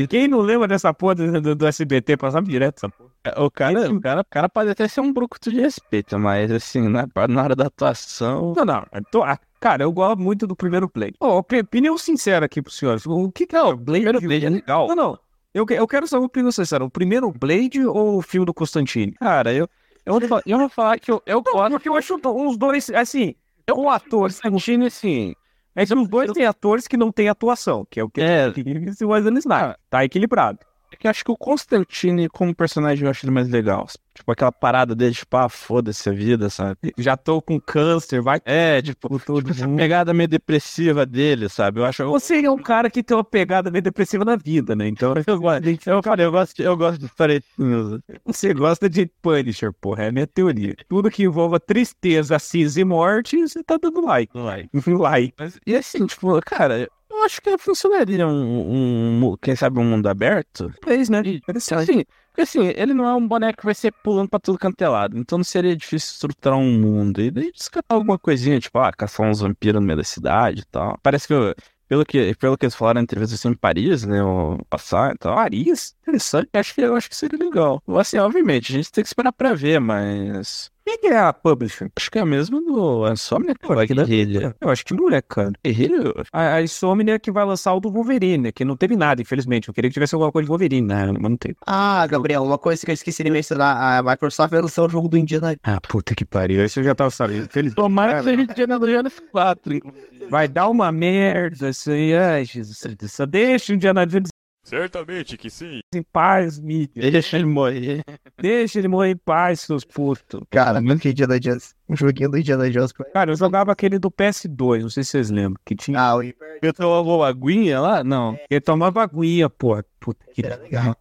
Quem não lembra dessa porra do, do- do SBT? Passava direto essa porra. É, O cara, o cara, o cara pode até ser um brucuto de respeito, mas assim, na, na hora da atuação. Não, não. tô- ah, cara, eu gosto muito do primeiro Blade. Ô, opi- opinião sincera aqui pros senhores. O que que é o Blade? primeiro Blade é legal. Não, não. Eu, que- eu quero saber uma opinião sincera. O primeiro Blade ou o filme do Constantine? Cara, eu, eu, vou, eu vou falar que eu, eu gosto. Porque eu acho uns dois, assim, Eu o ator, Constantine, assim. é que os dois têm atores que não têm atuação, que é o que É. esse Wesley Snipes. Tá equilibrado. É que eu acho que o Constantine, como personagem, eu acho ele mais legal. Tipo, aquela parada dele, tipo, ah, foda-se a vida, sabe? Já tô com câncer, vai É, tipo, todo tipo essa pegada meio depressiva dele, sabe? Eu acho. Você é um cara que tem uma pegada meio depressiva na vida, né? Então Eu, gosto- eu falei, eu gosto, de- eu gosto de paretinhos. você gosta de Punisher, porra. É a minha teoria. Tudo que envolva tristeza, cinza e morte, você tá dando like. like. Mas, e assim, tipo, cara, acho que funcionaria um, um- quem sabe, um mundo aberto. Fez, né? Assim, porque assim, ele não é um boneco que vai ser pulando pra tudo canto é lado. Então não seria difícil estruturar um mundo. E daí descartar alguma coisinha, tipo, ah, caçar uns vampiros no meio da cidade e tal. Parece que, eu- pelo que, pelo que eles falaram na entrevista assim, em Paris, né, o passar e tal. Paris? Interessante. Acho que, eu acho que seria legal. Assim, obviamente, a gente tem que esperar pra ver, mas... Quem que é a publisher? Acho que é a mesma do Insomnia, Pô, aqui, né? Guerrilha. Eu acho que não é, cara. Guerrilha? A, a Insomnia que vai lançar o do Wolverine, que não teve nada, infelizmente. Eu queria que tivesse alguma coisa de Wolverine, né? Mas não teve. Ah, Gabriel, uma coisa que eu esqueci de mencionar, a Microsoft vai lançar o jogo do Indiana Ah, puta que pariu. Isso eu já tava sabendo. Feliz. Tomara que seja Indiana Jones 4, Vai dar uma merda isso aí. Ai, Jesus. Só deixa o Indiana Jones Certamente que sim. em paz, mídia. Deixa ele morrer. Deixa ele morrer em paz, seus putos. Cara, muito que Indiana Jones. Um joguinho do Indiana Jones. Cara, eu jogava aquele do PS2, não sei se vocês lembram, que tinha. Ah, o Eu tomava aguinha lá? Não. Ele tomava aguinha, porra. Puta que era legal.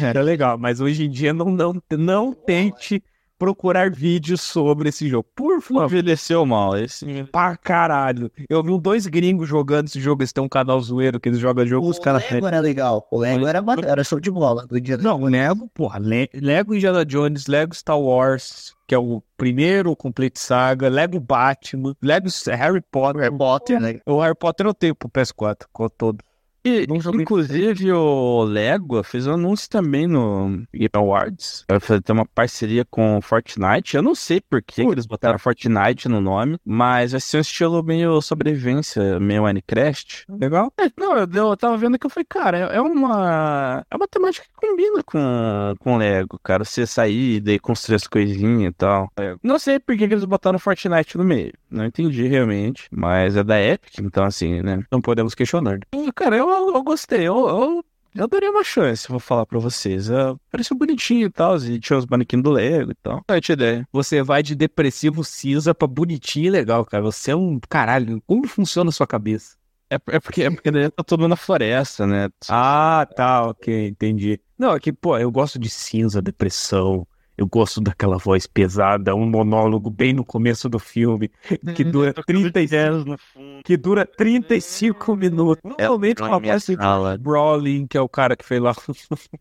Era legal, mas hoje em dia não, não, não tente procurar vídeos sobre esse jogo. Por favor. Envelheceu mal. Esse... Pra caralho. Eu vi um dois gringos jogando esse jogo. Eles têm um canal zoeiro que eles jogam jogo. O Os caras. Lego era legal. O Lego era, era show de bola do Indiana Não, Lego, porra. Le- Lego Indiana Jones, Lego Star Wars, que é o primeiro Complete Saga, Lego Batman, Lego Harry Potter. Harry Potter, né? O Harry Potter eu tenho pro PS4, com todo. E, inclusive, o Lego fez um anúncio também no Game Awards. Vai fazer uma parceria com Fortnite. Eu não sei por que eles botaram Fortnite no nome, mas vai ser um estilo meio sobrevivência, meio Minecraft. Legal? É, não, eu, eu tava vendo que eu falei, cara, é, é uma. É uma temática que combina com, com Lego, cara. Você sair e daí construir as coisinhas e tal. É, Não sei por que que eles botaram Fortnite no meio. Não entendi realmente. Mas é da Epic, então assim, né? Não podemos questionar. Cara, eu, eu gostei. Eu, eu, eu daria uma chance, vou falar pra vocês. É, pareceu bonitinho e tal. E tinha os manequins do Lego e tal. Tinha ideia. Você vai de depressivo cinza pra bonitinho e legal, cara. Você é um caralho. Como funciona a sua cabeça? É, é porque, é porque daí tá todo mundo na floresta, né? Ah, tá, ok, entendi. Não, é que, pô, eu gosto de cinza, depressão. Eu gosto daquela voz pesada, um monólogo bem no começo do filme, que dura 35, no fundo. que dura 35 minutos. Realmente Lá uma em minha voz de sala. Brolin, que é o cara que fez lá.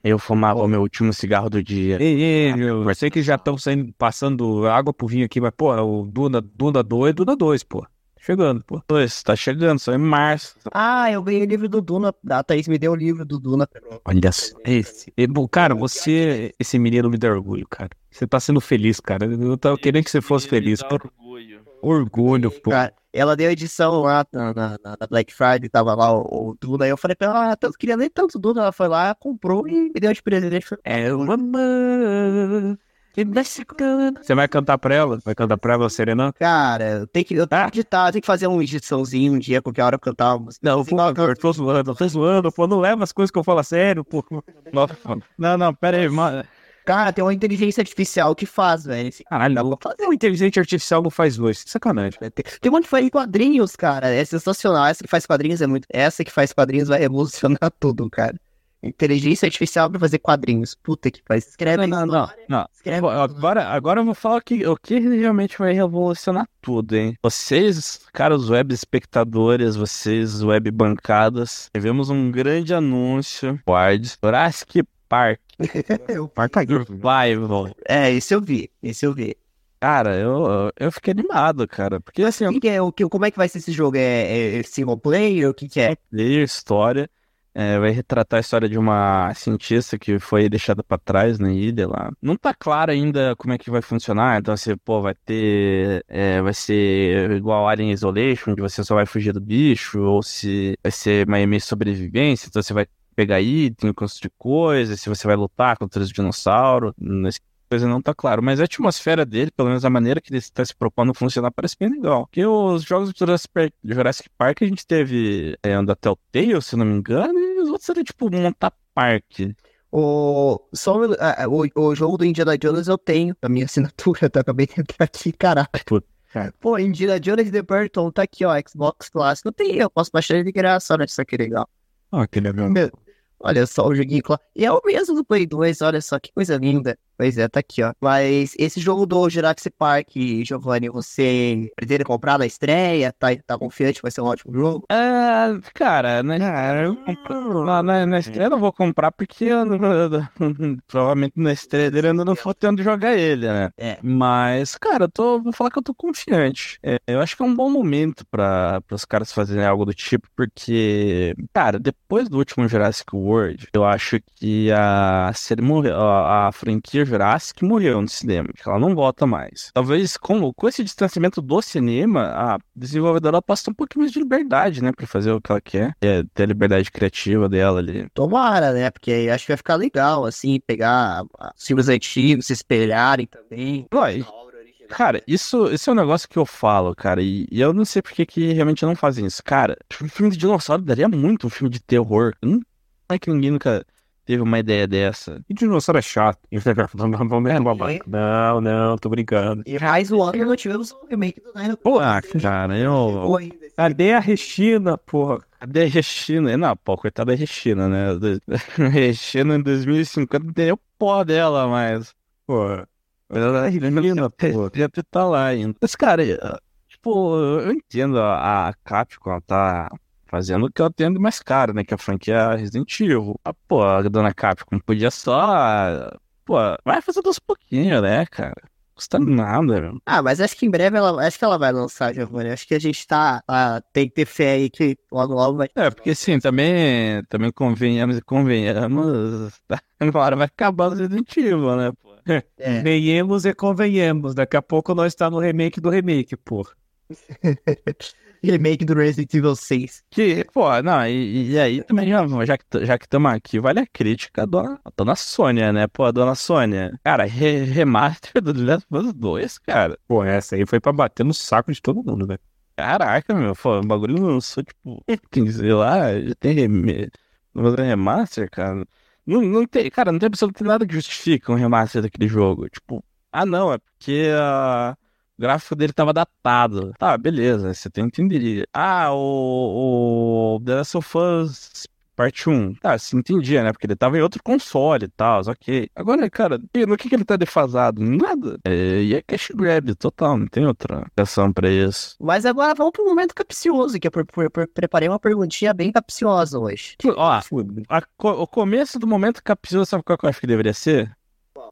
Eu fumava o meu último cigarro do dia. Ei, ei, eu sei que já estão passando água pro vinho aqui, mas, pô, o Duna, Duna 2 é Duna 2, pô. Chegando, pô. Pois, tá chegando, só em março. Ah, eu ganhei o livro do Duna. A Thaís me deu o livro do Duna. Olha só. Esse. e, bom, Cara, você, esse menino me dá orgulho, cara. Você tá sendo feliz, cara. Eu tava querendo que você fosse feliz, pô. orgulho. Orgulho, pô. Cara, ela deu edição lá na, na- na- Black Friday, tava lá o, o Duna. Aí eu falei pra ela, ah, tanto, queria ler tanto Duna. Ela foi lá, comprou e me deu de presente. É uma mãe. Você vai cantar pra ela? Vai cantar pra ela, Serena? Cara, tem que, eu tenho que editar, tem que fazer uma ediçãozinho um dia, qualquer hora eu cantar uma música. Não, por favor, tô zoando, tô zoando, pô. Não leva as coisas que eu falo a sério, pô. Nossa, não, não, pera aí, mano. Cara, tem uma inteligência artificial que faz, velho. Esse- Caralho, não. Fazer uma inteligência artificial não faz dois. Sacanagem. Tem, tem uma que faz quadrinhos, cara. É sensacional. Essa que faz quadrinhos é muito. Essa que faz quadrinhos vai revolucionar tudo, cara. Inteligência artificial pra fazer quadrinhos. Puta que faz. Escreve Não, não, não, história, não. Escreve Pô, Agora, agora eu vou falar o que, o que realmente vai revolucionar tudo, hein? Vocês, caros web espectadores, vocês web bancadas, tivemos um grande anúncio. Guarde. Jurassic Park. o Parque Survival. É, esse eu vi. Esse eu vi. Cara, eu, eu fiquei animado, cara. Porque assim, O eu que é, o que, como é que vai ser esse jogo? É, é single player? O que que é? ler história. É, vai retratar a história de uma cientista que foi deixada pra trás na ilha lá. Não tá claro ainda como é que vai funcionar. Então, assim, pô, vai ter. é, vai ser igual Alien Isolation, onde você só vai fugir do bicho, ou se vai ser meio sobrevivência, então você vai pegar item, construir coisas, se você vai lutar contra os dinossauros. Nesse coisa não tá claro, mas a atmosfera dele, pelo menos a maneira que ele está se propondo funcionar, parece bem legal. Porque os jogos do Jurassic Park, a gente teve é, da Telltale, se não me engano, e os outros eram tipo montar parque. O, só, o- ah, o, o jogo do Indiana Jones eu tenho na minha assinatura, tá? Acabei de entrar aqui, caralho. Puta. Pô, Indiana Jones The Burton, tá aqui, ó, Xbox Clássico. Tem, eu posso baixar ele de graça, olha só que legal. Ah, que legal. Meu, olha só o joguinho clássico. E é o mesmo do Play 2, olha só que coisa linda. Pois é, tá aqui, ó. Mas esse jogo do Jurassic Park, Giovanni, você pretende comprar na estreia? Tá, tá confiante? Vai ser um ótimo jogo? É, cara, né? eu compro- na, na, na estreia eu não vou comprar porque eu não- provavelmente na estreia dele eu ainda não vou ter onde jogar ele, né? É. Mas, cara, eu tô, vou falar que eu tô confiante. É, eu acho que é um bom momento para os caras fazerem algo do tipo, porque, cara, depois do último Jurassic World, eu acho que a, morreu, a, a franquia Jurassic morreu no cinema, que ela não volta mais. Talvez com, com esse distanciamento do cinema, a desenvolvedora passa um pouquinho mais de liberdade, né, pra fazer o que ela quer, é, ter a liberdade criativa dela ali. Tomara, né? Porque aí acho que vai ficar legal, assim, pegar os filmes antigos, se espelharem também. Original. Cara, isso, isso é um negócio que eu falo, cara, e, e eu não sei por que que realmente não fazem isso. Cara, um filme de dinossauro daria muito um filme de terror. Não é que ninguém nunca teve uma ideia dessa. E dinossauro é chato. Não, não, não, tô brincando. E mais um ano não tivemos o remake do Dino Pô, ah, cara, eu. Esse- Cadê a Restina, porra? Cadê a Regina? Não, pô, coitada da Regina, né? Regina em 2050 não tem nem o pó dela, mas. Pô, Ela Regina, pô. já tá lá ainda. Mas, cara, tipo, eu entendo a, a Capcom, ela tá fazendo o que ela tem de mais caro, né? Que a franquia Resident Evil. Ah, pô, a dona Capcom podia só. Pô, vai fazendo aos pouquinhos, né, cara? custa nada, velho. Ah, mas acho que em breve ela, acho que ela vai lançar, Giovanni. Acho que a gente tá, ah, tem que ter fé aí que logo logo vai. É, porque assim, também, também convenhamos e convenhamos, tá? agora vai acabar o Resident Evil, né, pô? É. Venhamos e convenhamos. Daqui a pouco nós tá no remake do remake, pô. Remake do Resident Evil 6. Que, pô, não, e, e aí também, já, já que já que estamos aqui, vale a crítica à dona, Sônia, né? Pô, a dona Sônia. Cara, re, remaster do The Last of Us 2, cara. Pô, essa aí foi pra bater no saco de todo mundo, velho. Caraca, meu, pô, o bagulho lançou, tipo, sei lá, já tem rem- fazer remaster, cara. Não, não tem, cara, não tem absolutamente nada que justifique um remaster daquele jogo. Tipo, ah, não, é porque ah, o gráfico dele tava datado. Tá, beleza, você tem que entender. Ah, o, o The Last of Us Parte 1. Tá, se entendia, né? Porque ele tava em outro console e tal, ok. Agora, cara, no que, que ele tá defasado? Nada. É, e é cash grab total, não tem outra ação pra isso. Mas agora vamos pro momento capcioso, que eu pre- pre- pre- preparei uma perguntinha bem capciosa hoje. Ó, co- o começo do momento capcioso, sabe qual que eu acho que deveria ser?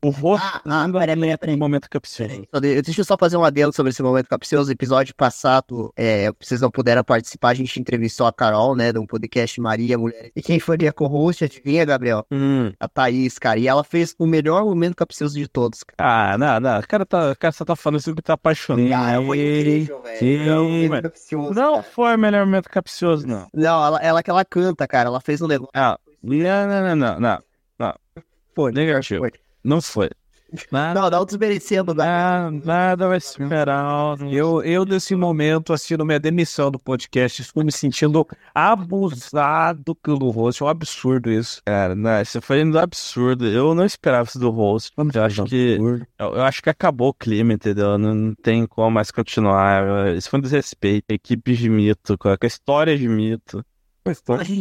O rosto Ah, ah, peraí, peraí, peraí. momento capcioso. De- Deixa eu só fazer um adendo sobre esse momento capcioso. Episódio passado, é, vocês não puderam participar, a gente entrevistou a Carol, né, do podcast Maria Mulher. E quem foi minha co-host, adivinha, Gabriel? Hum. A Thaís, cara. E ela fez o melhor momento capcioso de todos, cara. Ah, não, não. O cara, tá, o cara só tá falando isso porque tá apaixonado. Ah, incrível, velho. É um momento mas- capcioso, Não cara. foi o melhor momento capcioso, não. Não, ela, ela que ela canta, cara. Ela fez um negócio. Ah, não, não, não, não, não. não. Foi, Negativo. foi. Não foi. Nada, Não, não desmerecendo, né? nada, nada vai superar. o- Eu, eu, nesse momento, assistindo minha demissão do podcast, estou me sentindo abusado pelo host. É um absurdo isso. Cara, não, isso foi um absurdo. Eu não esperava isso do host. Eu acho que, eu, eu acho que acabou o clima, entendeu? Não, não tem como mais continuar. Isso foi um desrespeito. Equipe de mito, com a história de mito.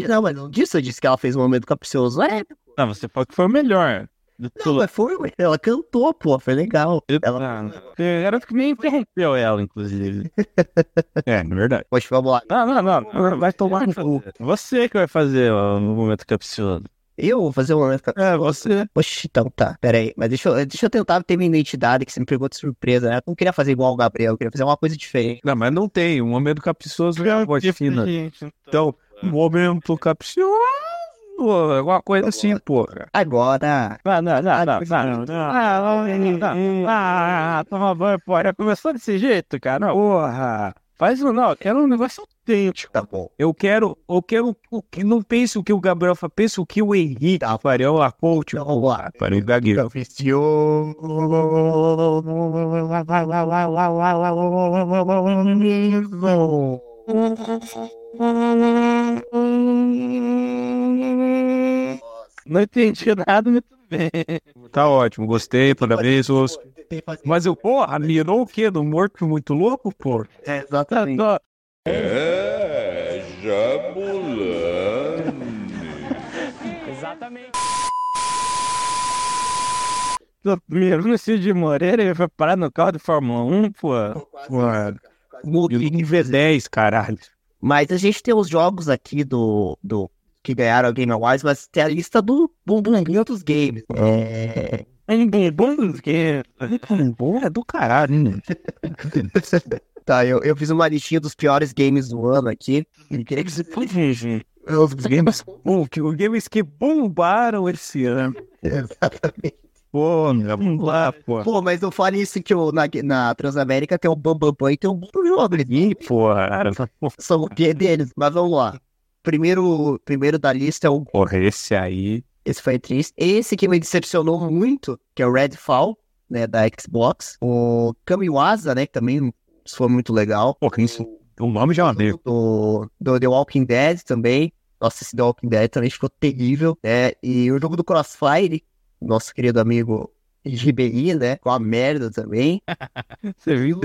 Não, mas não disse, eu disse que ela fez um momento capcioso. É, Não, você falou que foi o melhor. Não, mas foi, ela cantou, pô, foi legal. Ela... Ah, garoto que nem interrompeu ela, inclusive. É, na verdade. Poxa, vamos lá. Não, não, não. Vai tomar no cu. Você que vai fazer o momento capcioso. Eu vou fazer um momento capcioso. É, você. Poxa, então tá, pera aí. Mas deixa eu, deixa eu tentar ter minha identidade, que você me pegou de surpresa, né? Eu não queria fazer igual o Gabriel, eu queria fazer uma coisa diferente. Não, mas não tem. Um momento capcioso é a voz fina. Então, um momento capcioso. Alguma coisa assim, porra. Agora, Não, não, não, não, não, não, não, ah, não, não, ah, toma banho, já começou desse jeito, cara, não, Porra. faz um, não, eu quero um negócio autêntico, tá bom. Eu quero, eu quero o que não pense o que o Gabriel fala, pense o que o Henrique Tá. faria, a coach. Então vamos lá. Para o gagueiro. Não entendi nada, mas tudo bem, Tá ótimo, gostei, parabéns. os- Mas eu, porra, mirou o quê? No morto muito louco, pô? É, exatamente. É, Jabulani. tô mirando no Cid Moreira e foi parar no carro de Fórmula 1, pô, Mano, em V10, caralho. Mas a gente tem os jogos aqui do, do que ganharam a Game Awards, mas tem a lista do bumbum dos games. É... Bom que Porra, é do caralho, hein? Tá, eu, eu fiz uma listinha dos piores games do ano aqui. Queria que você Os games, que os games que bombaram esse ano. Exatamente. Pô, vamos lá, pô. Pô, mas não fale isso que o, na, na Transamérica tem o Bam Bam Bam e tem um bom jogo. Ih, porra, cara. são o pé deles. Mas vamos lá. Primeiro, primeiro da lista é o. Porra, esse aí. Esse foi triste. Esse que me decepcionou muito, que é o Redfall, né, da Xbox. O Kamiwaza, né, que também foi muito legal. Porra, isso. O nome já é uma merda. do, do The Walking Dead também. Nossa, esse The Walking Dead também ficou terrível. né? E o jogo do Crossfire, nosso querido amigo Ribeirinha, né? Com a merda também. Você viu?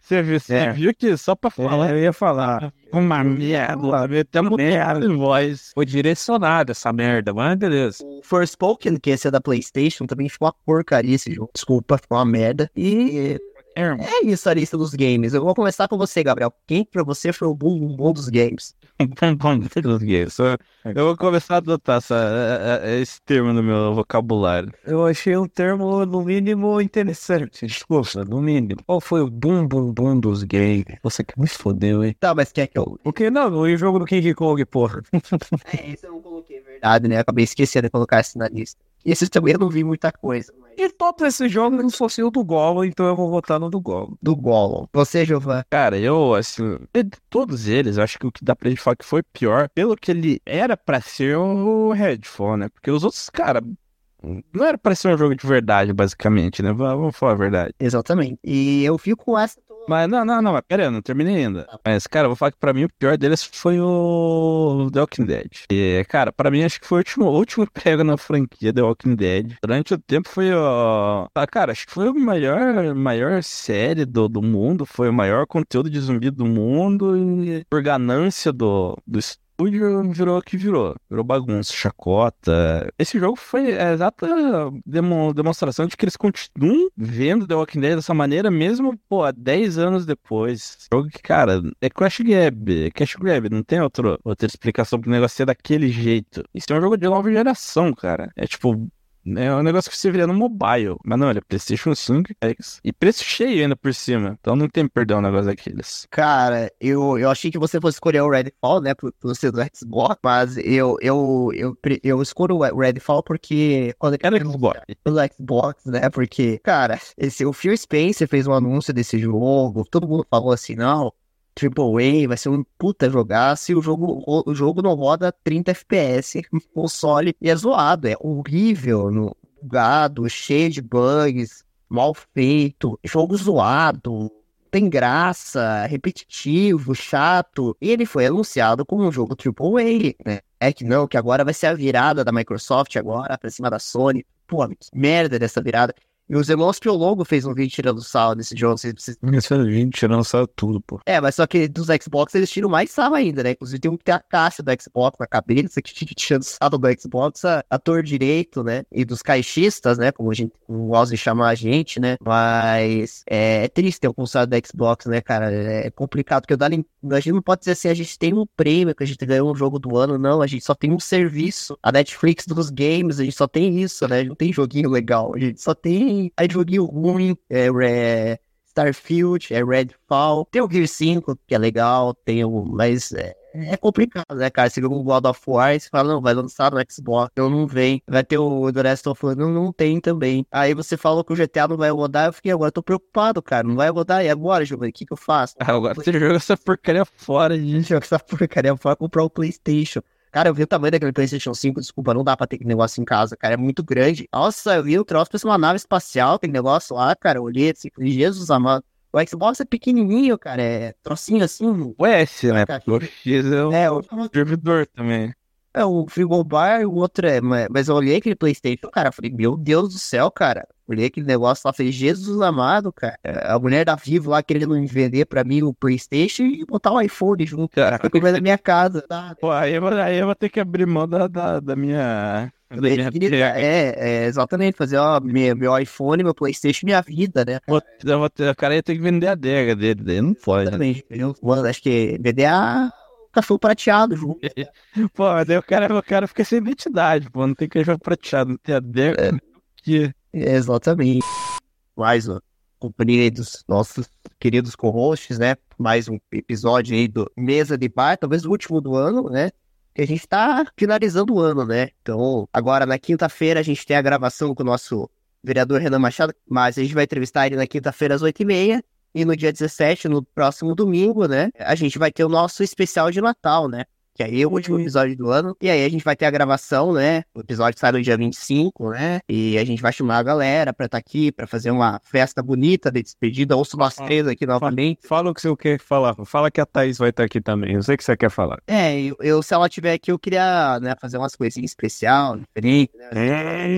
Você viu, você É. viu que só pra falar, eu ia falar. uma merda, metemos merda em voz. Foi direcionado essa merda, mas beleza. O Forspoken, que esse é da PlayStation, também ficou uma porcaria esse jogo. Desculpa, ficou uma merda. E. É isso a lista dos games. Eu vou começar com você, Gabriel. Quem pra você foi o bom, bom dos games? dos games. Eu vou começar a adotar essa, é, é, é esse termo no meu vocabulário. Eu achei um termo, no mínimo, interessante. Desculpa, no mínimo. Qual foi o bum bum bum dos games? Você que me fodeu, hein? Tá, mas quer que eu. O que? Não, o jogo do King Kong, porra. É, esse eu não coloquei, verdade, né? Acabei esquecendo de colocar esse na lista. E esses também eu não vi muita coisa. Mas... E todos esses jogos não fossem o do Gollum, então eu vou votar no do Gollum. Do Gollum. Você, Giovanni? Cara, eu, assim, de todos eles, eu acho que o que dá pra gente falar que foi pior, pelo que ele era pra ser o Redfall, né? Porque os outros, cara, não era pra ser um jogo de verdade, basicamente, né? Vamos falar a verdade. Exatamente. E eu fico com essa. Mas não, não, não, mas pera aí, eu não terminei ainda. Mas, cara, eu vou falar que pra mim o pior deles foi o The Walking Dead. E, cara, pra mim acho que foi o último, último pego na franquia The Walking Dead. Durante o tempo foi o. Ah, cara, acho que foi a maior, maior série do, do mundo, foi o maior conteúdo de zumbi do mundo e por ganância do, do estúdio virou o que virou. Virou bagunça, chacota. Esse jogo foi a exata demo, demonstração de que eles continuam vendo The Walking Dead dessa maneira, mesmo, pô, 10 anos depois. Jogo que, cara, é Crash Grab. É Cash Grab, não tem outro, outra explicação pro negócio ser daquele jeito. Isso é um jogo de nova geração, cara. É tipo, é um negócio que você viria no mobile. Mas não, ele é PlayStation 5 e preço cheio ainda por cima. Então não tem perdão um negócio daqueles. Cara, eu, eu achei que você fosse escolher o Redfall, né? Por ser do Xbox. Mas eu, eu, eu, eu escolho o Redfall porque. Quando era Xbox. Pelo Xbox, né? Porque, cara, esse, o Phil Spencer fez um anúncio desse jogo. Todo mundo falou assim: não, Triple A, vai ser um puta jogar se o jogo, o, o jogo não roda 30 FPS no console e é zoado, é horrível, no, bugado, cheio de bugs, mal feito, jogo zoado, tem graça, repetitivo, chato. E ele foi anunciado como um jogo AAA, né? É que não, que agora vai ser a virada da Microsoft agora pra cima da Sony. Pô, merda dessa virada. E os irmãos que o Longo fez um vídeo tirando sal nesse jogo. Vocês precisam... Esse vídeo tirando sal tudo, pô. É, mas só que dos Xbox eles tiram mais sal ainda, né? Inclusive tem um que tem a caixa do Xbox na cabeça, que tirando sal do Xbox, a, ator direito, né? E dos caixistas, né? Como a gente gosta de chamar a gente, né? Mas é, é triste ter um console do Xbox, né, cara? É complicado, porque o Dali, a gente não pode dizer assim, a gente tem um prêmio, que a gente ganhou um jogo do ano, não. A gente só tem um serviço. A Netflix dos games, a gente só tem isso, né? Não tem joguinho legal. A gente só tem Aí joguinho ruim, é, é Starfield, é Redfall. Tem o Gear 5, que é legal, tem o. Mas é, é complicado, né, cara? Você joga o God of War e você fala, não, vai lançar no Xbox, então não vem. Vai ter o The Last of Us, não, não tem também. Aí você falou que o GTA não vai rodar, eu fiquei, agora eu tô preocupado, cara, não vai rodar, e agora, Giovanni, o que que eu faço? Agora você joga essa porcaria fora, gente. Joga essa porcaria fora, comprar o Playstation. Cara, eu vi o tamanho daquele PlayStation 5, desculpa, não dá pra ter aquele negócio em casa, cara, é muito grande. Nossa, eu vi o troço, parece uma nave espacial, aquele negócio lá, cara, eu olhei assim, falei, Jesus amado. O Xbox é pequenininho, cara, é trocinho assim. O S, né? O X é é, o servidor também. É, o frigobar, o outro é. Mas eu olhei aquele PlayStation, cara, falei, meu Deus do céu, cara. Olhei aquele negócio lá, falei, Jesus amado, cara. A mulher da Vivo lá querendo vender pra mim o PlayStation e botar o iPhone junto. Cara, foi coisa da minha casa. Tá? Pô, aí eu, aí eu vou ter que abrir mão da, da, da minha. É, é, exatamente, fazer ó, meu, meu iPhone, meu Playstation, minha vida, né? O cara ia ter que vender a adega dele, dele não pode. Né? Exatamente, né? acho que vender a cachorro prateado junto. pô, daí o cara, o cara fica sem identidade, pô, não tem cachorro prateado, não tem adega. É. Que... Exatamente. Mais uma companhia dos nossos queridos co-hosts, né? Mais um episódio aí do Mesa de Bar, talvez o último do ano, né? Que a gente tá finalizando o ano, né? Então, agora na quinta-feira a gente tem a gravação com o nosso vereador Renan Machado, mas a gente vai entrevistar ele na quinta-feira às oito e meia. E no dia 17, no próximo domingo, né? A gente vai ter o nosso especial de Natal, né? que aí é o último episódio do ano. E aí a gente vai ter a gravação, né? O episódio sai no dia 25, né? E a gente vai chamar a galera pra estar tá aqui, pra fazer uma festa bonita de despedida. Ouço nós três aqui novamente. Fala o que você quer falar. Fala que a Thaís vai estar tá aqui também. Eu sei que você quer falar. É, eu, eu se ela estiver aqui, eu queria né, fazer umas coisinhas especial, diferente. Né? É,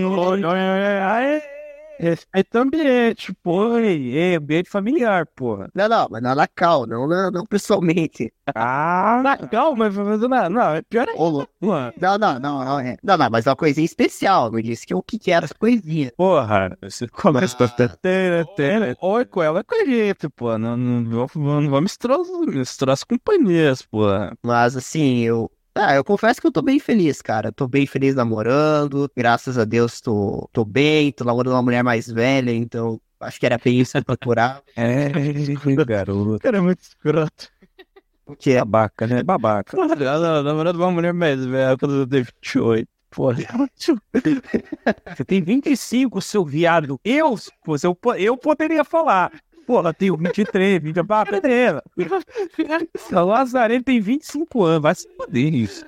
Respeita o ambiente, pô. É ambiente familiar, porra. Não, não, mas na Nacal, não, não, não pessoalmente. Ah, Nacal, mas mas não, não, é pior ainda. Não, não, não, não, é. Não, não, mas é uma coisinha especial. Não disse que o que que era essa coisinha. porra. Você começa Ah. ter, ter, Oi, com ela é com a gente, pô. Não, não, vou- não vou misturar, misturar as companhias, pô. Mas assim, eu. Ah, eu confesso que eu tô bem feliz, cara. Tô bem feliz namorando. Graças a Deus tô, tô bem. Tô namorando uma mulher mais velha, então acho que era bem isso que eu procurava. É, garoto. O cara é muito escroto. Porque Babaca, né? Babaca. Porra, ela namorando uma mulher mais velha quando eu tenho 28. Porra, Você tem 25, seu viado. Eu, você, eu, eu poderia falar. Porra, tenho 23, 20. Ah, beleza. O Lazareno tem 25 anos. Vai se foder isso.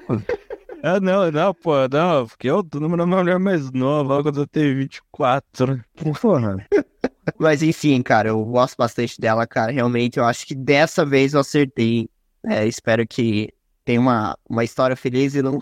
Ah, não, não, pô, não, porque eu tô namorando uma mulher mais nova quando eu tenho 24. Porra. Mas enfim, cara, eu gosto bastante dela, cara. Realmente, eu acho que dessa vez eu acertei. É, espero que tenha uma, uma história feliz e não,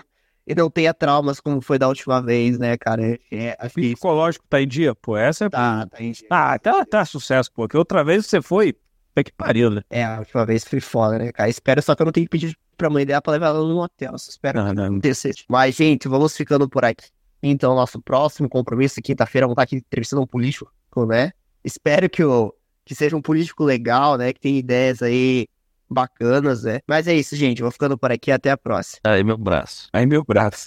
e não tenha traumas como foi da última vez, né, cara? É, acho que Psicológico tá em dia? Pô, essa é. tá, tá em- Ah, tá, tá sucesso, pô. Que outra vez você foi. Puta que pariu, né? É, a última vez foi foda, né, cara? Espero só que eu não tenha que pedir pra mãe dela pra levar ela no hotel. Só espero Não, não. acontecer. Mas, gente, vamos ficando por aqui. Então, nosso próximo compromisso, quinta-feira, vamos estar aqui entrevistando um político, né? Espero que, o, que seja um político legal, né? Que tenha ideias aí bacanas, né? Mas é isso, gente. Vou ficando por aqui. Até a próxima. Aí, meu braço. Aí meu braço.